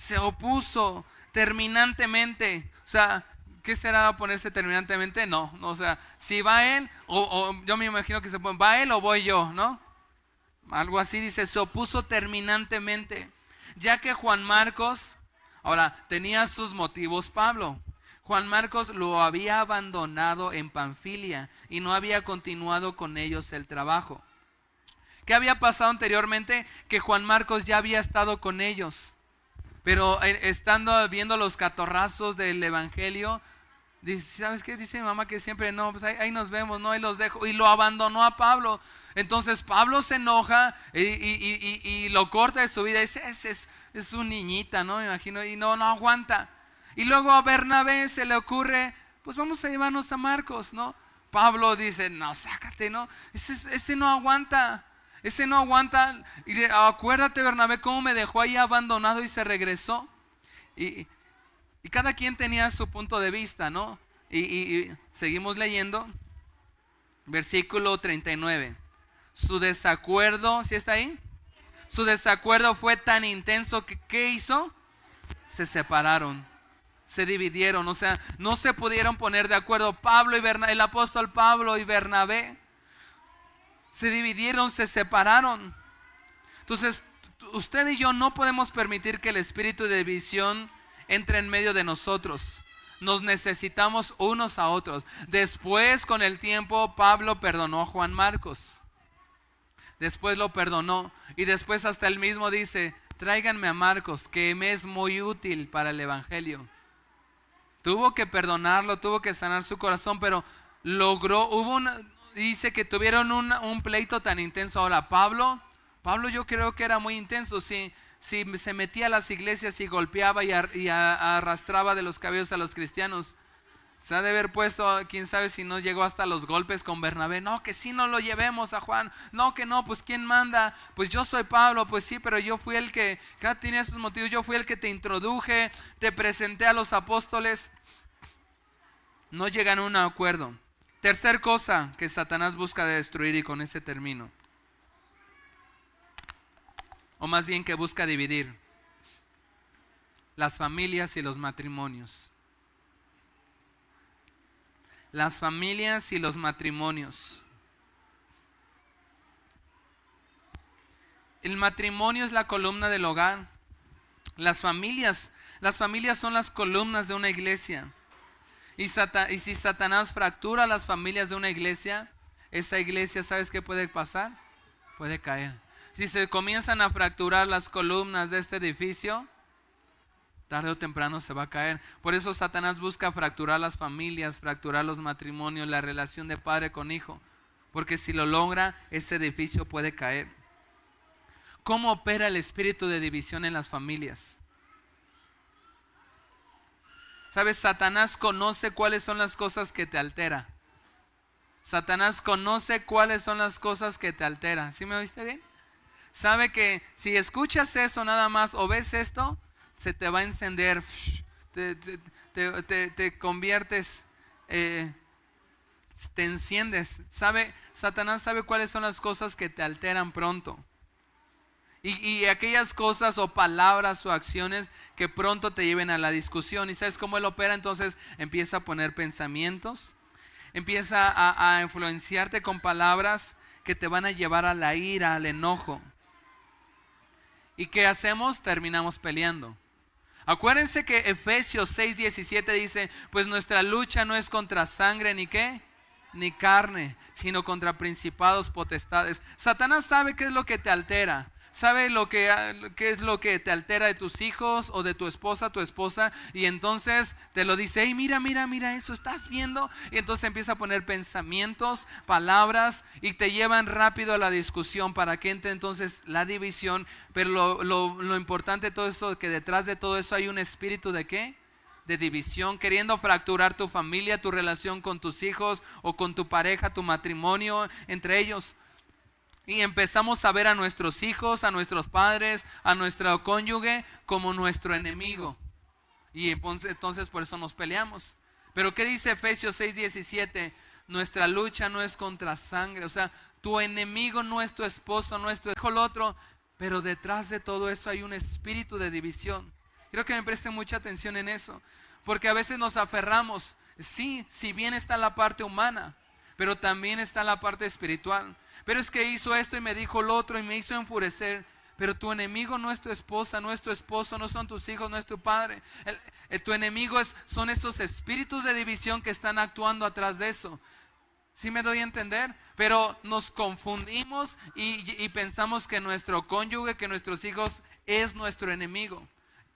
S1: se opuso terminantemente. O sea, ¿qué será ponerse terminantemente? No, no o sea, si va él, o, yo me imagino que se pone, ¿va él o voy yo? ¿No? Algo así dice, se opuso terminantemente. Ya que Juan Marcos, ahora, tenía sus motivos Pablo. Juan Marcos lo había abandonado en Panfilia y no había continuado con ellos el trabajo. ¿Qué había pasado anteriormente? Que Juan Marcos ya había estado con ellos. Pero eh, estando viendo los catorrazos del Evangelio, dice, ¿sabes qué? Dice mi mamá que siempre no, pues ahí, nos vemos, no, y los dejo. Y lo abandonó a Pablo. Entonces Pablo se enoja y, lo corta de su vida. dice, es, es, es un niñita, ¿no? Me imagino, y no, no aguanta. Y luego a Bernabé se le ocurre, pues vamos a llevarnos a Marcos, ¿no? Pablo dice, no, sácate, ¿no? Ese, ese no aguanta. Ese no aguanta. Y acuérdate, Bernabé, cómo me dejó ahí abandonado y se regresó. Y, cada quien tenía su punto de vista, ¿no? Y, seguimos leyendo. Versículo 39. Su desacuerdo, ¿sí está ahí? Su desacuerdo fue tan intenso que ¿qué hizo? Se separaron se dividieron, o sea, no se pudieron poner de acuerdo Pablo y Bernabé, el apóstol Pablo y Bernabé se dividieron, se separaron. Entonces, usted y yo no podemos permitir que el espíritu de división entre en medio de nosotros. Nos necesitamos unos a otros. Después, con el tiempo, Pablo perdonó a Juan Marcos. Después lo perdonó. Y después hasta él mismo dice, tráiganme a Marcos, que me es muy útil para el Evangelio. Tuvo que perdonarlo, tuvo que sanar su corazón, pero logró, hubo una, dice que tuvieron un, pleito tan intenso. Ahora, Pablo, Pablo yo creo que era muy intenso. Si, si se metía a las iglesias y golpeaba y, arrastraba de los cabellos a los cristianos, se ha de haber puesto, quién sabe si no llegó hasta los golpes con Bernabé. No, que si no lo llevemos a Juan. No, que no, pues ¿quién manda? Pues yo soy Pablo, pues sí, pero yo fui el que, cada tiene sus motivos, yo fui el que te introduje, te presenté a los apóstoles. No llegan a un acuerdo. Tercer cosa que Satanás busca destruir y con ese término. O más bien que busca dividir. Las familias y los matrimonios. Las familias y los matrimonios. El matrimonio es la columna del hogar. Las familias, las familias son las columnas de una iglesia. Y, si Satanás fractura las familias de una iglesia, esa iglesia, ¿sabes qué puede pasar? Puede caer. Si se comienzan a fracturar las columnas de este edificio, tarde o temprano se va a caer. Por eso Satanás busca fracturar las familias, fracturar los matrimonios, la relación de padre con hijo. Porque si lo logra, ese edificio puede caer. ¿Cómo opera el espíritu de división en las familias? Sabes, Satanás conoce cuáles son las cosas que te altera. Satanás conoce cuáles son las cosas que te alteran. ¿Sí me oíste bien? Sabe que si escuchas eso nada más o ves esto, se te va a encender. Te, conviertes, eh, te enciendes. Sabe, Satanás sabe cuáles son las cosas que te alteran pronto. Y, aquellas cosas o palabras o acciones que pronto te lleven a la discusión. ¿Y sabes cómo él opera? Entonces empieza a poner pensamientos, empieza a, a influenciarte con palabras que te van a llevar a la ira, al enojo. ¿Y qué hacemos? Terminamos peleando. Acuérdense que Efesios 6:17 dice, pues nuestra lucha no es contra sangre ni qué, ni carne, sino contra principados, potestades. Satanás sabe qué es lo que te altera. Sabe lo que qué es lo que te altera de tus hijos o de tu esposa, tu esposa, y entonces te lo dice, hey, mira, mira, mira eso, ¿estás viendo? Y entonces empieza a poner pensamientos, palabras, y te llevan rápido a la discusión para que entre entonces la división. Pero lo, lo, lo importante de todo esto, que detrás de todo eso hay un espíritu de qué? de división, queriendo fracturar tu familia, tu relación con tus hijos o con tu pareja, tu matrimonio entre ellos. Y empezamos a ver a nuestros hijos, a nuestros padres, a nuestro cónyuge como nuestro enemigo. Y entonces por eso nos peleamos. Pero ¿qué dice Efesios 6:17? Nuestra lucha no es contra sangre. O sea, tu enemigo no es tu esposo, no es tu hijo, el otro. Pero detrás de todo eso hay un espíritu de división. Quiero que me presten mucha atención en eso. Porque a veces nos aferramos. Sí, si bien está la parte humana, pero también está la parte espiritual. Pero es que hizo esto y me dijo lo otro y me hizo enfurecer. Pero tu enemigo no es tu esposa, no es tu esposo, no son tus hijos, no es tu padre. tu enemigo es, son esos espíritus de división que están actuando atrás de eso. ¿Sí me doy a entender? Pero nos confundimos y, pensamos que nuestro cónyuge, que nuestros hijos es nuestro enemigo.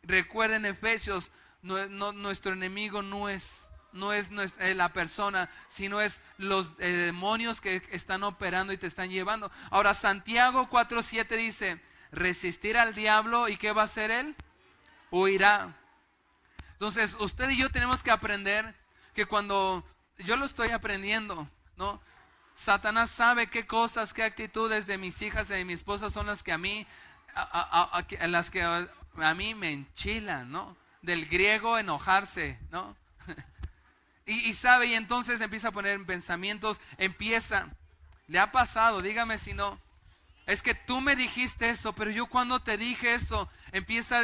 S1: Recuerden Efesios, nuestro enemigo no es no es eh, la persona, sino es los eh, demonios que están operando y te están llevando. Ahora Santiago 4.7 dice, resistir al diablo y ¿qué va a hacer él? Huirá. Entonces, usted y yo tenemos que aprender que cuando yo lo estoy aprendiendo, ¿no? Satanás sabe qué cosas, qué actitudes de mis hijas y de mi esposa son las que a mí, las que a mí me enchilan, ¿no? Del griego enojarse, ¿no? Y, sabe, y entonces empieza a poner en pensamientos, empieza, le ha pasado, dígame si no, es que tú me dijiste eso, pero yo cuando te dije eso, empieza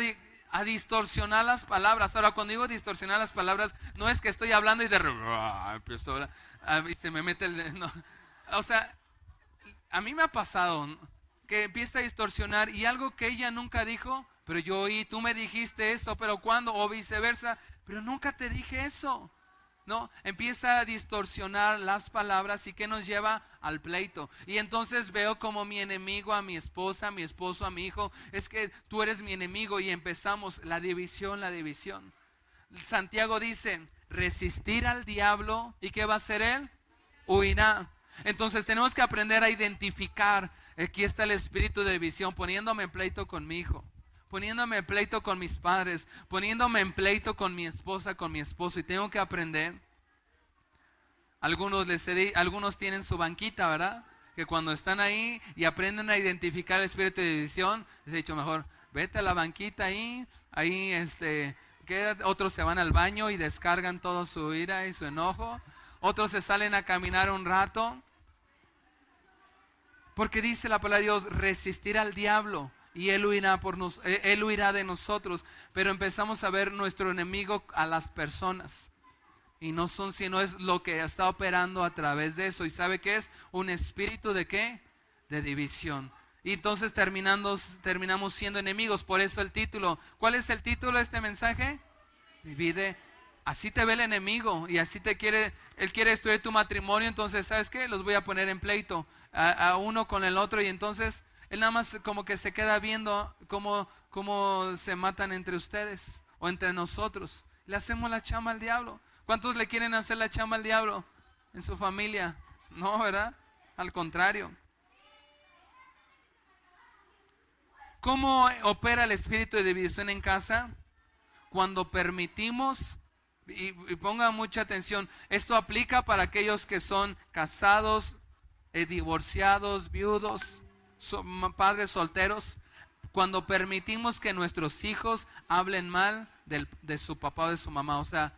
S1: a, distorsionar las palabras. Ahora, cuando digo distorsionar las palabras, no es que estoy hablando y de y se me mete el... No. O sea, a mí me ha pasado que empieza a distorsionar y algo que ella nunca dijo, pero yo oí, tú me dijiste eso, pero cuando, o viceversa, pero nunca te dije eso. ¿No? Empieza a distorsionar las palabras y que nos lleva al pleito. Y entonces veo como mi enemigo a mi esposa, a mi esposo, a mi hijo, es que tú eres mi enemigo y empezamos la división, la división. Santiago dice, resistir al diablo y ¿qué va a hacer él? Huirá. Entonces tenemos que aprender a identificar, aquí está el espíritu de división, poniéndome en pleito con mi hijo poniéndome en pleito con mis padres, poniéndome en pleito con mi esposa, con mi esposo, y tengo que aprender. Algunos, les algunos tienen su banquita, ¿verdad? Que cuando están ahí y aprenden a identificar el espíritu de división, les he dicho mejor, vete a la banquita ahí, ahí este, que otros se van al baño y descargan toda su ira y su enojo, otros se salen a caminar un rato, porque dice la palabra de Dios, resistir al diablo y él huirá, por nos, eh, él de nosotros. Pero empezamos a ver nuestro enemigo a las personas. Y no son sino es lo que está operando a través de eso. ¿Y sabe qué es? Un espíritu de qué? De división. Y entonces terminando, terminamos siendo enemigos. Por eso el título. ¿Cuál es el título de este mensaje? Divide. Así te ve el enemigo y así te quiere, él quiere destruir tu matrimonio. Entonces, ¿sabes qué? Los voy a poner en pleito a uno con el otro y entonces él nada más como que se queda viendo cómo, cómo se matan entre ustedes o entre nosotros. Le hacemos la chama al diablo. ¿Cuántos le quieren hacer la chama al diablo en su familia? No, ¿verdad? Al contrario. ¿Cómo opera el espíritu de división en casa? Cuando permitimos, y, ponga mucha atención, esto aplica para aquellos que son casados, eh, divorciados, viudos, padres solteros, cuando permitimos que nuestros hijos hablen mal de su papá o de su mamá. O sea,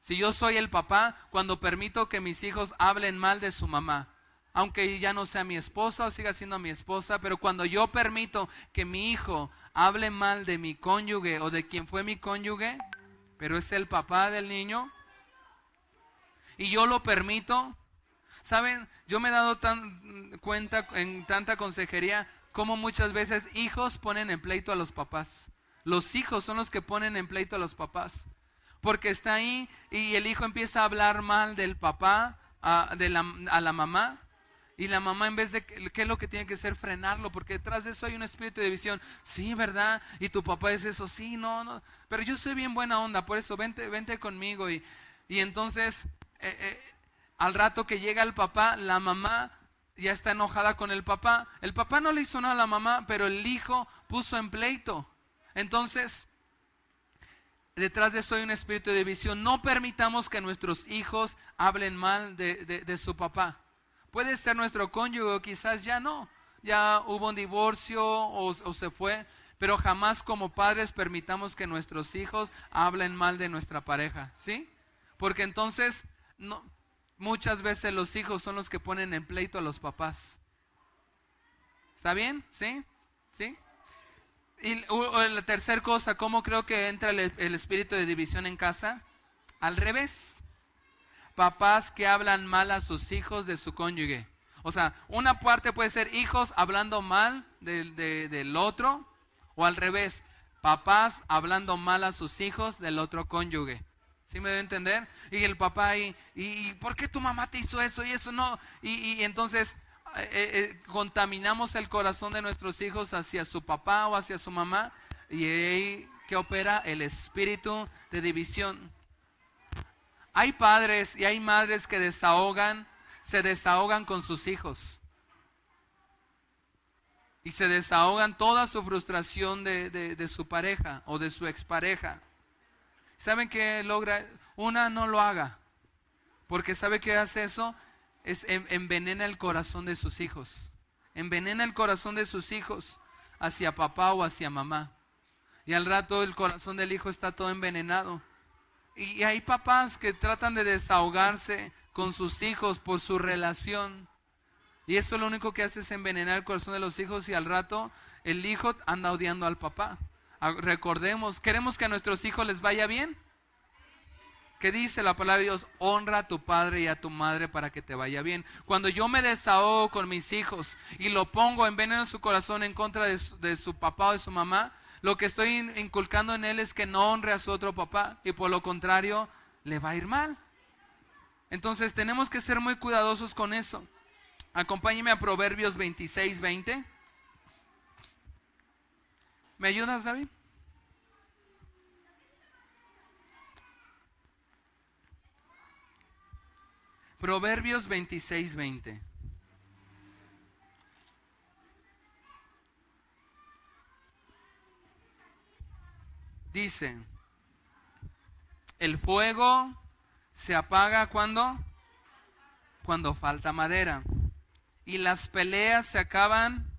S1: si yo soy el papá, cuando permito que mis hijos hablen mal de su mamá, aunque ya no sea mi esposa o siga siendo mi esposa, pero cuando yo permito que mi hijo hable mal de mi cónyuge o de quien fue mi cónyuge, pero es el papá del niño, y yo lo permito, ¿saben? Yo me he dado tan cuenta en tanta consejería como muchas veces hijos ponen en pleito a los papás. Los hijos son los que ponen en pleito a los papás. Porque está ahí y el hijo empieza a hablar mal del papá, a, de la, a la mamá. Y la mamá en vez de, ¿qué es lo que tiene que hacer? Frenarlo, porque detrás de eso hay un espíritu de división. Sí, ¿verdad? Y tu papá es eso, sí, no, no. Pero yo soy bien buena onda, por eso vente, vente conmigo. Y, y entonces, eh, eh, al rato que llega el papá, la mamá ya está enojada con el papá. El papá no le hizo nada a la mamá, pero el hijo puso en pleito. Entonces, detrás de eso hay un espíritu de división. No permitamos que nuestros hijos hablen mal de, de su papá. Puede ser nuestro cónyuge, quizás ya no. Ya hubo un divorcio o, se fue. Pero jamás como padres permitamos que nuestros hijos hablen mal de nuestra pareja. ¿Sí? Porque entonces no, muchas veces los hijos son los que ponen en pleito a los papás. ¿Está bien? ¿Sí? ¿Sí? Y la tercera cosa, ¿cómo creo que entra el espíritu de división en casa? Al revés papás que hablan mal a sus hijos de su cónyuge. O sea, una parte puede ser hijos hablando mal del, otro, o al revés, papás hablando mal a sus hijos del otro cónyuge. ¿Sí me debe entender? Y el papá ahí, y, ¿por qué tu mamá te hizo eso y eso no? Y, entonces eh, eh, eh, contaminamos el corazón de nuestros hijos hacia su papá o hacia su mamá, y ahí que opera el espíritu de división. Hay padres y hay madres que desahogan, se desahogan con sus hijos. Y se desahogan toda su frustración de, su pareja o de su expareja. ¿Saben qué logra? Una no lo haga. Porque ¿sabe qué hace eso? Es envenena el corazón de sus hijos. Envenena el corazón de sus hijos hacia papá o hacia mamá. Y al rato el corazón del hijo está todo envenenado. Y hay papás que tratan de desahogarse con sus hijos por su relación. Y eso lo único que hace es envenenar el corazón de los hijos y al rato el hijo anda odiando al papá. Ah, recordemos, queremos que a nuestros hijos les vaya bien. ¿Qué dice la palabra de Dios? Honra a tu padre y a tu madre para que te vaya bien. Cuando yo me desahogo con mis hijos y lo pongo en veneno en su corazón en contra de su, de su papá o de su mamá, lo que estoy inculcando en él es que no honre a su otro papá y por lo contrario le va a ir mal. Entonces tenemos que ser muy cuidadosos con eso. Acompáñeme a Proverbios 26, 20. ¿Me ayudas, David? Proverbios 26, 20. dice, el fuego se apaga cuando cuando falta madera y las peleas se acaban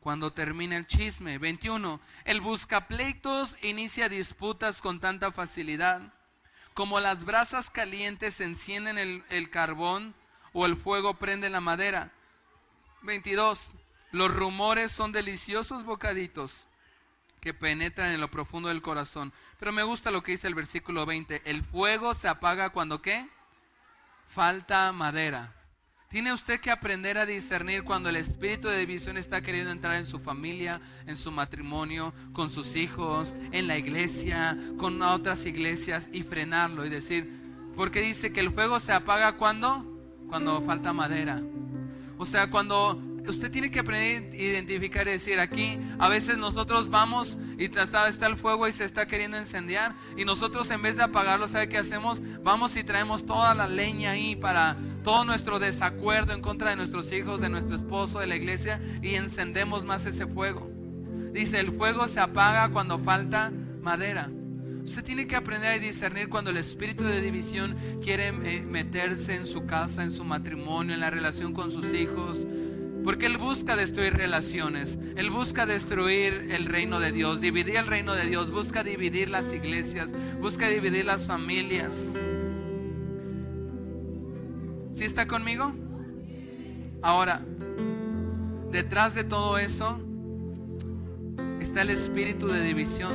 S1: cuando termina el chisme. 21. El buscapleitos inicia disputas con tanta facilidad como las brasas calientes encienden el, carbón o el fuego prende la madera. 22. Los rumores son deliciosos bocaditos que penetran en lo profundo del corazón. Pero me gusta lo que dice el versículo 20. El fuego se apaga cuando qué? Falta madera. Tiene usted que aprender a discernir cuando el espíritu de división está queriendo entrar en su familia, en su matrimonio, con sus hijos, en la iglesia, con otras iglesias y frenarlo y decir, porque dice que el fuego se apaga cuando cuando falta madera. O sea, cuando usted tiene que aprender a identificar y decir aquí, a veces nosotros vamos y está, está, el fuego y se está queriendo incendiar y nosotros en vez de apagarlo, ¿sabe qué hacemos? Vamos y traemos toda la leña ahí para todo nuestro desacuerdo en contra de nuestros hijos, de nuestro esposo, de la iglesia y encendemos más ese fuego. Dice, el fuego se apaga cuando falta madera. Usted tiene que aprender a discernir cuando el espíritu de división quiere eh, meterse en su casa, en su matrimonio, en la relación con sus hijos, porque Él busca destruir relaciones, Él busca destruir el reino de Dios, dividir el reino de Dios, busca dividir las iglesias, busca dividir las familias. ¿Sí está conmigo? Ahora, detrás de todo eso está el espíritu de división.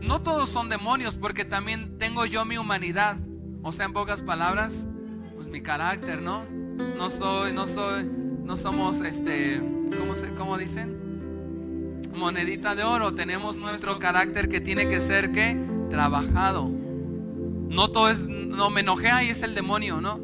S1: No todos son demonios porque también tengo yo mi humanidad. O sea, en pocas palabras, pues mi carácter, ¿no? No soy, no soy, no somos este, ¿cómo, se, cómo dicen? Monedita de oro. Tenemos nuestro carácter que tiene que ser que trabajado. No todo es, no me enojé, ahí es el demonio, ¿no?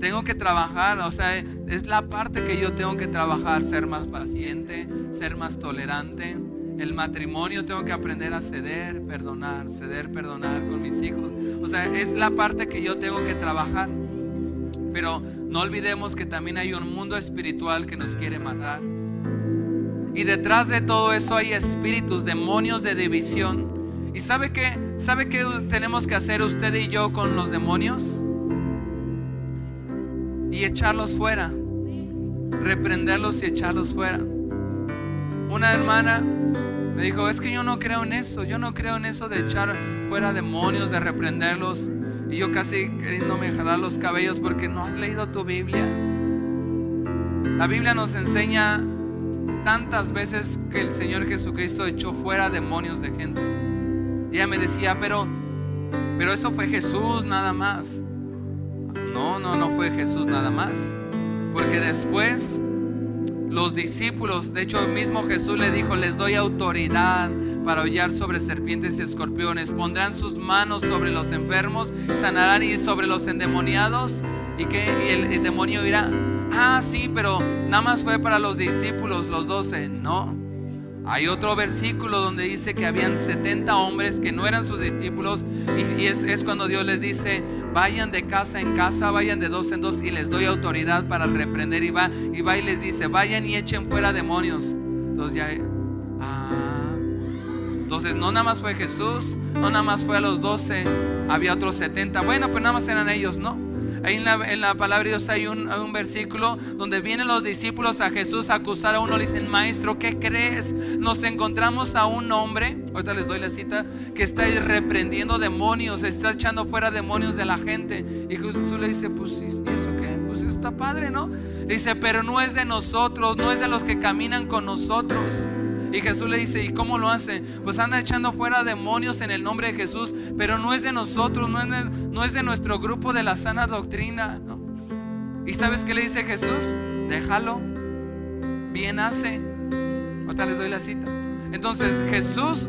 S1: Tengo que trabajar, o sea, es la parte que yo tengo que trabajar, ser más paciente, ser más tolerante. El matrimonio tengo que aprender a ceder, perdonar, ceder, perdonar con mis hijos. O sea, es la parte que yo tengo que trabajar. Pero no olvidemos que también hay un mundo espiritual que nos quiere matar. Y detrás de todo eso hay espíritus, demonios de división. ¿Y sabe qué? ¿Sabe qué tenemos que hacer usted y yo con los demonios? y echarlos fuera. Reprenderlos y echarlos fuera. Una hermana me dijo, es que yo no creo en eso, yo no creo en eso de echar fuera demonios, de reprenderlos. Y yo casi queriéndome jalar los cabellos porque no has leído tu Biblia. La Biblia nos enseña tantas veces que el Señor Jesucristo echó fuera demonios de gente. Ella me decía, pero, pero eso fue Jesús nada más. No, no, no fue Jesús nada más. Porque después los discípulos, de hecho mismo Jesús le dijo, les doy autoridad para hollar sobre serpientes y escorpiones, pondrán sus manos sobre los enfermos, sanarán y sobre los endemoniados. Y que el, demonio dirá, ah, sí, pero nada más fue para los discípulos, los doce. No. Hay otro versículo donde dice que habían 70 hombres que no eran sus discípulos y, es cuando Dios les dice, vayan de casa en casa, vayan de dos en dos y les doy autoridad para reprender. Y va y, va y les dice, vayan y echen fuera demonios. Entonces ya... Ah. Entonces no nada más fue Jesús, no nada más fue a los doce, había otros setenta. Bueno, pues nada más eran ellos, ¿no? Ahí en la, palabra de Dios hay un, versículo donde vienen los discípulos a Jesús a acusar a uno. Le dicen, maestro, ¿qué crees? Nos encontramos a un hombre, ahorita les doy la cita, que está reprendiendo demonios, está echando fuera demonios de la gente. Y Jesús le dice, pues, ¿y eso qué? Pues está padre, ¿no? Dice, pero no es de nosotros, no es de los que caminan con nosotros. Y Jesús le dice, ¿y cómo lo hace? Pues anda echando fuera demonios en el nombre de Jesús, pero no es de nosotros, no es de, no es de nuestro grupo de la sana doctrina. ¿Y sabes qué le dice Jesús? Déjalo, bien hace. Ahorita les doy la cita. Entonces Jesús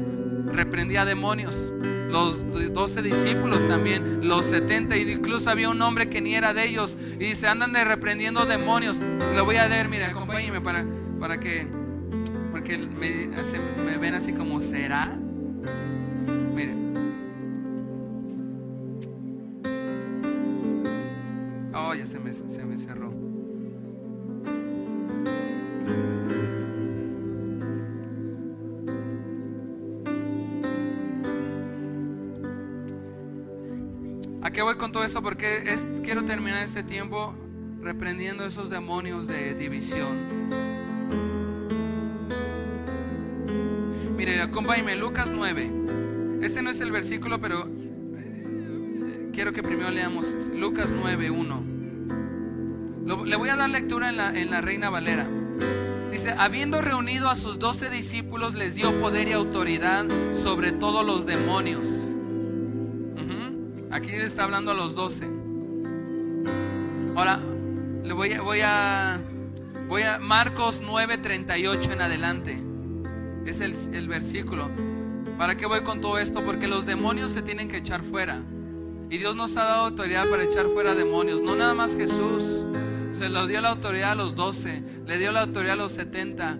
S1: reprendía demonios. Los doce discípulos también, los setenta, incluso había un hombre que ni era de ellos. Y dice, andan de reprendiendo demonios. Lo voy a leer, mire, acompáñeme para, para que me, ven así como, ¿será? Mire. Oh, ya se me, se me cerró. ¿A qué voy con todo eso? Porque es, quiero terminar este tiempo reprendiendo esos demonios de división. Mire, Lucas 9. Este no es el versículo, pero eh, quiero que primero leamos Lucas 9, 1. le voy a dar lectura en la, en la Reina Valera. Dice, habiendo reunido a sus doce discípulos, les dio poder y autoridad sobre todos los demonios. Aquí le está hablando a los doce. Ahora, le voy a, voy a, voy a Marcos 9, 38 en adelante es el, versículo. ¿Para qué voy con todo esto? Porque los demonios se tienen que echar fuera. Y Dios nos ha dado autoridad para echar fuera demonios. No nada más Jesús. Se lo dio la autoridad a los 12. Le dio la autoridad a los 70.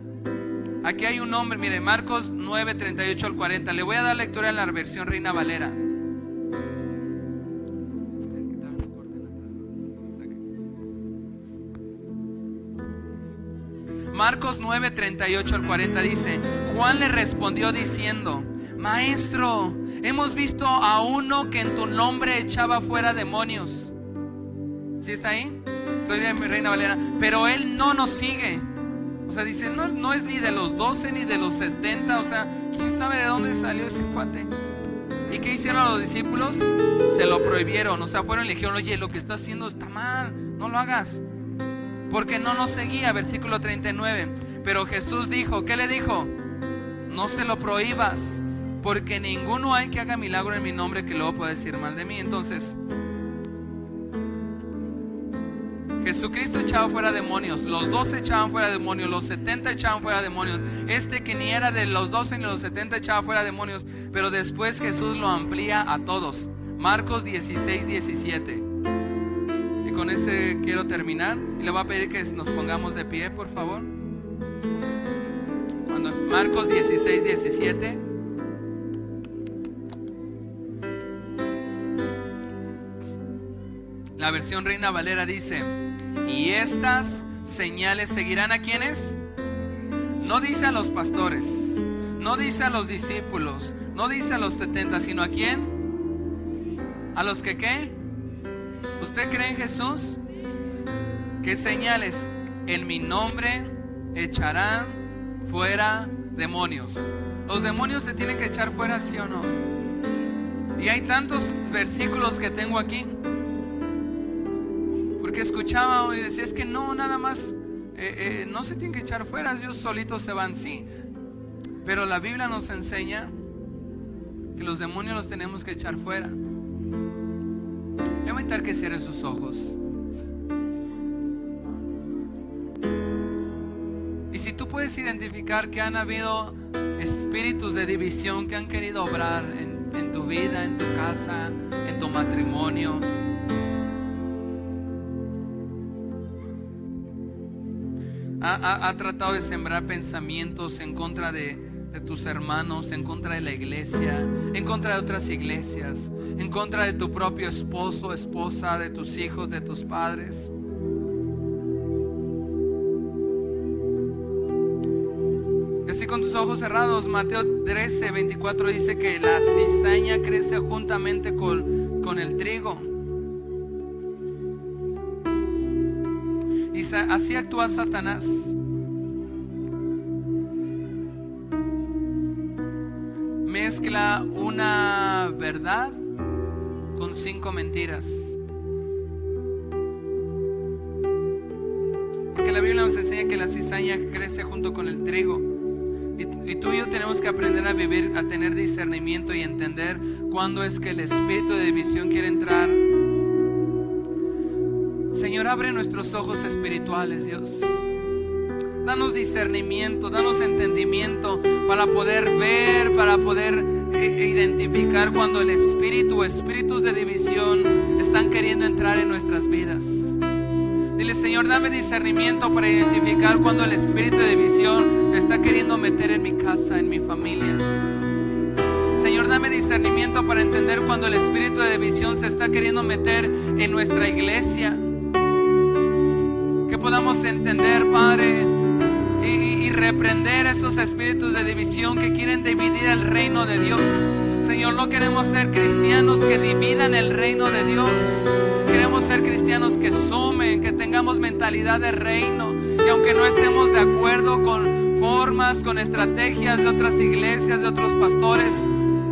S1: Aquí hay un hombre, mire, Marcos 9, 38 al 40. Le voy a dar lectura en la versión Reina Valera. Marcos 9, 38 al 40 dice, Juan le respondió diciendo, Maestro, hemos visto a uno que en tu nombre echaba fuera demonios. ¿Sí está ahí? Estoy en Reina Valera. Pero él no nos sigue. O sea, dice, no, no es ni de los 12 ni de los 70. O sea, ¿quién sabe de dónde salió ese cuate? ¿Y qué hicieron los discípulos? Se lo prohibieron. O sea, fueron y le dijeron, oye, lo que estás haciendo está mal. No lo hagas porque no nos seguía, versículo 39. Pero Jesús dijo, ¿qué le dijo? No se lo prohíbas, porque ninguno hay que haga milagro en mi nombre que luego pueda decir mal de mí. Entonces, Jesucristo echaba fuera demonios, los 12 echaban fuera demonios, los 70 echaban fuera demonios. Este que ni era de los 12 ni los 70 echaba fuera demonios, pero después Jesús lo amplía a todos. Marcos 16, 17 con ese quiero terminar. Y le voy a pedir que nos pongamos de pie, por favor. Cuando Marcos 16, 17. La versión Reina Valera dice, y estas señales seguirán a quienes? No dice a los pastores, no dice a los discípulos, no dice a los setenta, sino a quién? ¿A los que qué? ¿Usted cree en Jesús? ¿Qué señales? En mi nombre echarán fuera demonios. Los demonios se tienen que echar fuera, sí o no. Y hay tantos versículos que tengo aquí. Porque escuchaba y decía, es que no, nada más, eh, eh, no se tienen que echar fuera, ellos solitos se van, sí. Pero la Biblia nos enseña que los demonios los tenemos que echar fuera. Le voy a invitar que cierre sus ojos. Y si tú puedes identificar que han habido espíritus de división que han querido obrar en, tu vida, en tu casa, en tu matrimonio, ha, tratado de sembrar pensamientos en contra de, de tus hermanos, en contra de la iglesia, en contra de otras iglesias, en contra de tu propio esposo, esposa, de tus hijos, de tus padres. Así con tus ojos cerrados, Mateo 13, 24 dice que la cizaña crece juntamente con, con el trigo. Y así actúa Satanás. Una verdad con cinco mentiras. Porque la Biblia nos enseña que la cizaña crece junto con el trigo. Y, tú y yo tenemos que aprender a vivir, a tener discernimiento y entender cuándo es que el espíritu de división quiere entrar. Señor, abre nuestros ojos espirituales, Dios. Danos discernimiento, danos entendimiento para poder ver, para poder identificar cuando el espíritu o espíritus de división están queriendo entrar en nuestras vidas. Dile, Señor, dame discernimiento para identificar cuando el espíritu de división está queriendo meter en mi casa, en mi familia. Señor, dame discernimiento para entender cuando el espíritu de división se está queriendo meter en nuestra iglesia. Que podamos entender, Padre, y, reprender esos espíritus de división que quieren dividir el reino de Dios. Señor, no queremos ser cristianos que dividan el reino de Dios. Queremos ser cristianos que sumen, que tengamos mentalidad de reino. Y aunque no estemos de acuerdo con formas, con estrategias de otras iglesias, de otros pastores,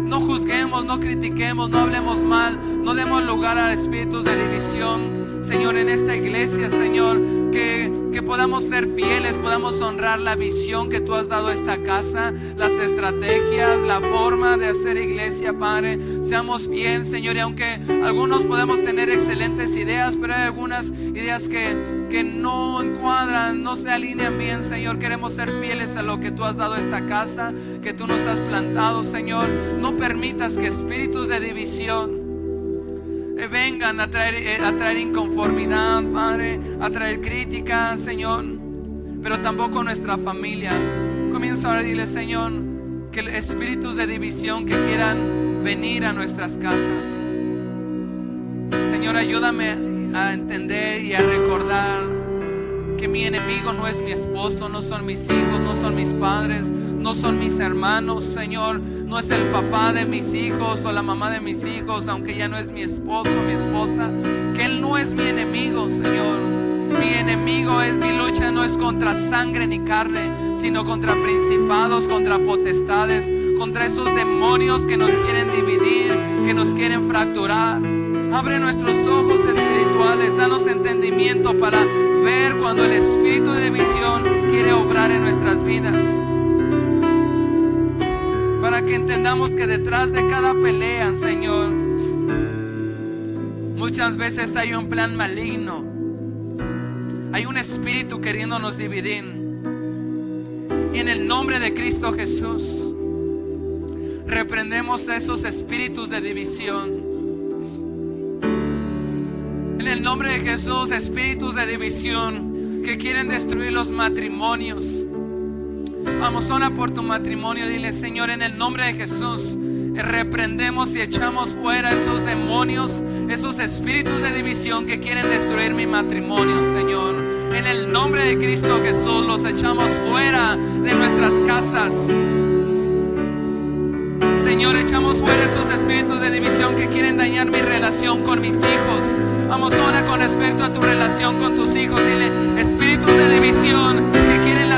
S1: no juzguemos, no critiquemos, no hablemos mal, no demos lugar a espíritus de división. Señor, en esta iglesia, Señor, que podamos ser fieles, podamos honrar la visión que tú has dado a esta casa, las estrategias, la forma de hacer iglesia, Padre. Seamos fieles, Señor, y aunque algunos podemos tener excelentes ideas, pero hay algunas ideas que, que no encuadran, no se alinean bien, Señor. Queremos ser fieles a lo que tú has dado a esta casa, que tú nos has plantado, Señor. No permitas que espíritus de división vengan a traer, eh, a traer inconformidad, Padre, a traer crítica, Señor, pero tampoco nuestra familia. Comienza a decirle, Señor, que espíritus de división que quieran venir a nuestras casas. Señor, ayúdame a entender y a recordar que mi enemigo no es mi esposo, no son mis hijos, no son mis padres, no son mis hermanos, Señor, no es el papá de mis hijos o la mamá de mis hijos, aunque ya no es mi esposo, mi esposa, que Él no es mi enemigo, Señor. Mi enemigo es mi lucha, no es contra sangre ni carne, sino contra principados, contra potestades, contra esos demonios que nos quieren dividir, que nos quieren fracturar. Abre nuestros ojos espirituales, danos entendimiento para ver cuando el espíritu de visión quiere obrar en nuestras vidas. Para que entendamos que detrás de cada pelea, Señor, muchas veces hay un plan maligno. Hay un espíritu queriéndonos dividir. Y en el nombre de Cristo Jesús, reprendemos esos espíritus de división En el nombre de Jesús, espíritus de división que quieren destruir los matrimonios. Vamos, ora por tu matrimonio. Dile, Señor, en el nombre de Jesús, reprendemos y echamos fuera esos demonios, esos espíritus de división que quieren destruir mi matrimonio, Señor. En el nombre de Cristo Jesús los echamos fuera de nuestras casas. Señor, echamos fuera esos espíritus de división que quieren dañar mi relación con mis hijos. Vamos ahora con respecto a tu relación con tus hijos. Dile, espíritus de división que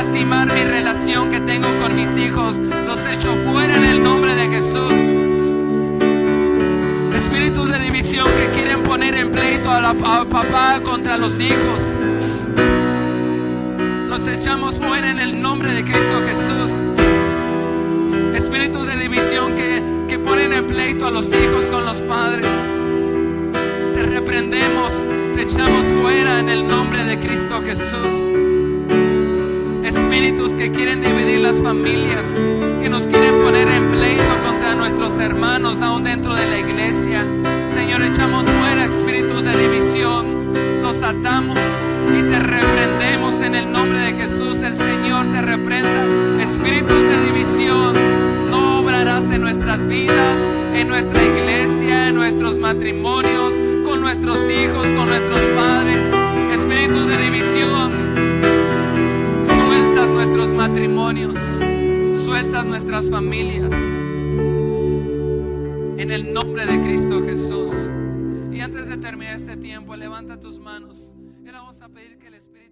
S1: lastimar mi relación que tengo con mis hijos. Los echo fuera en el nombre de Jesús. Espíritus de división que quieren poner en pleito a la papá contra los hijos. Los echamos fuera en el nombre de Cristo Jesús. Espíritus de división que, que ponen en pleito a los hijos con los padres. Te reprendemos, te echamos fuera en el nombre de Cristo Jesús. Espíritus que quieren dividir las familias, que nos quieren poner en pleito contra nuestros hermanos aún dentro de la iglesia. Señor, echamos fuera espíritus de división, los atamos y te reprendemos en el nombre de Jesús. El Señor te reprenda. Espíritus de división, no obrarás en nuestras vidas, en nuestra iglesia, en nuestros matrimonios, con nuestros hijos, con nuestros padres. Espíritus de división, matrimonios, sueltas nuestras familias. En el nombre de Cristo Jesús. Y antes de terminar este tiempo, levanta tus manos. Y vamos a pedir que el Espíritu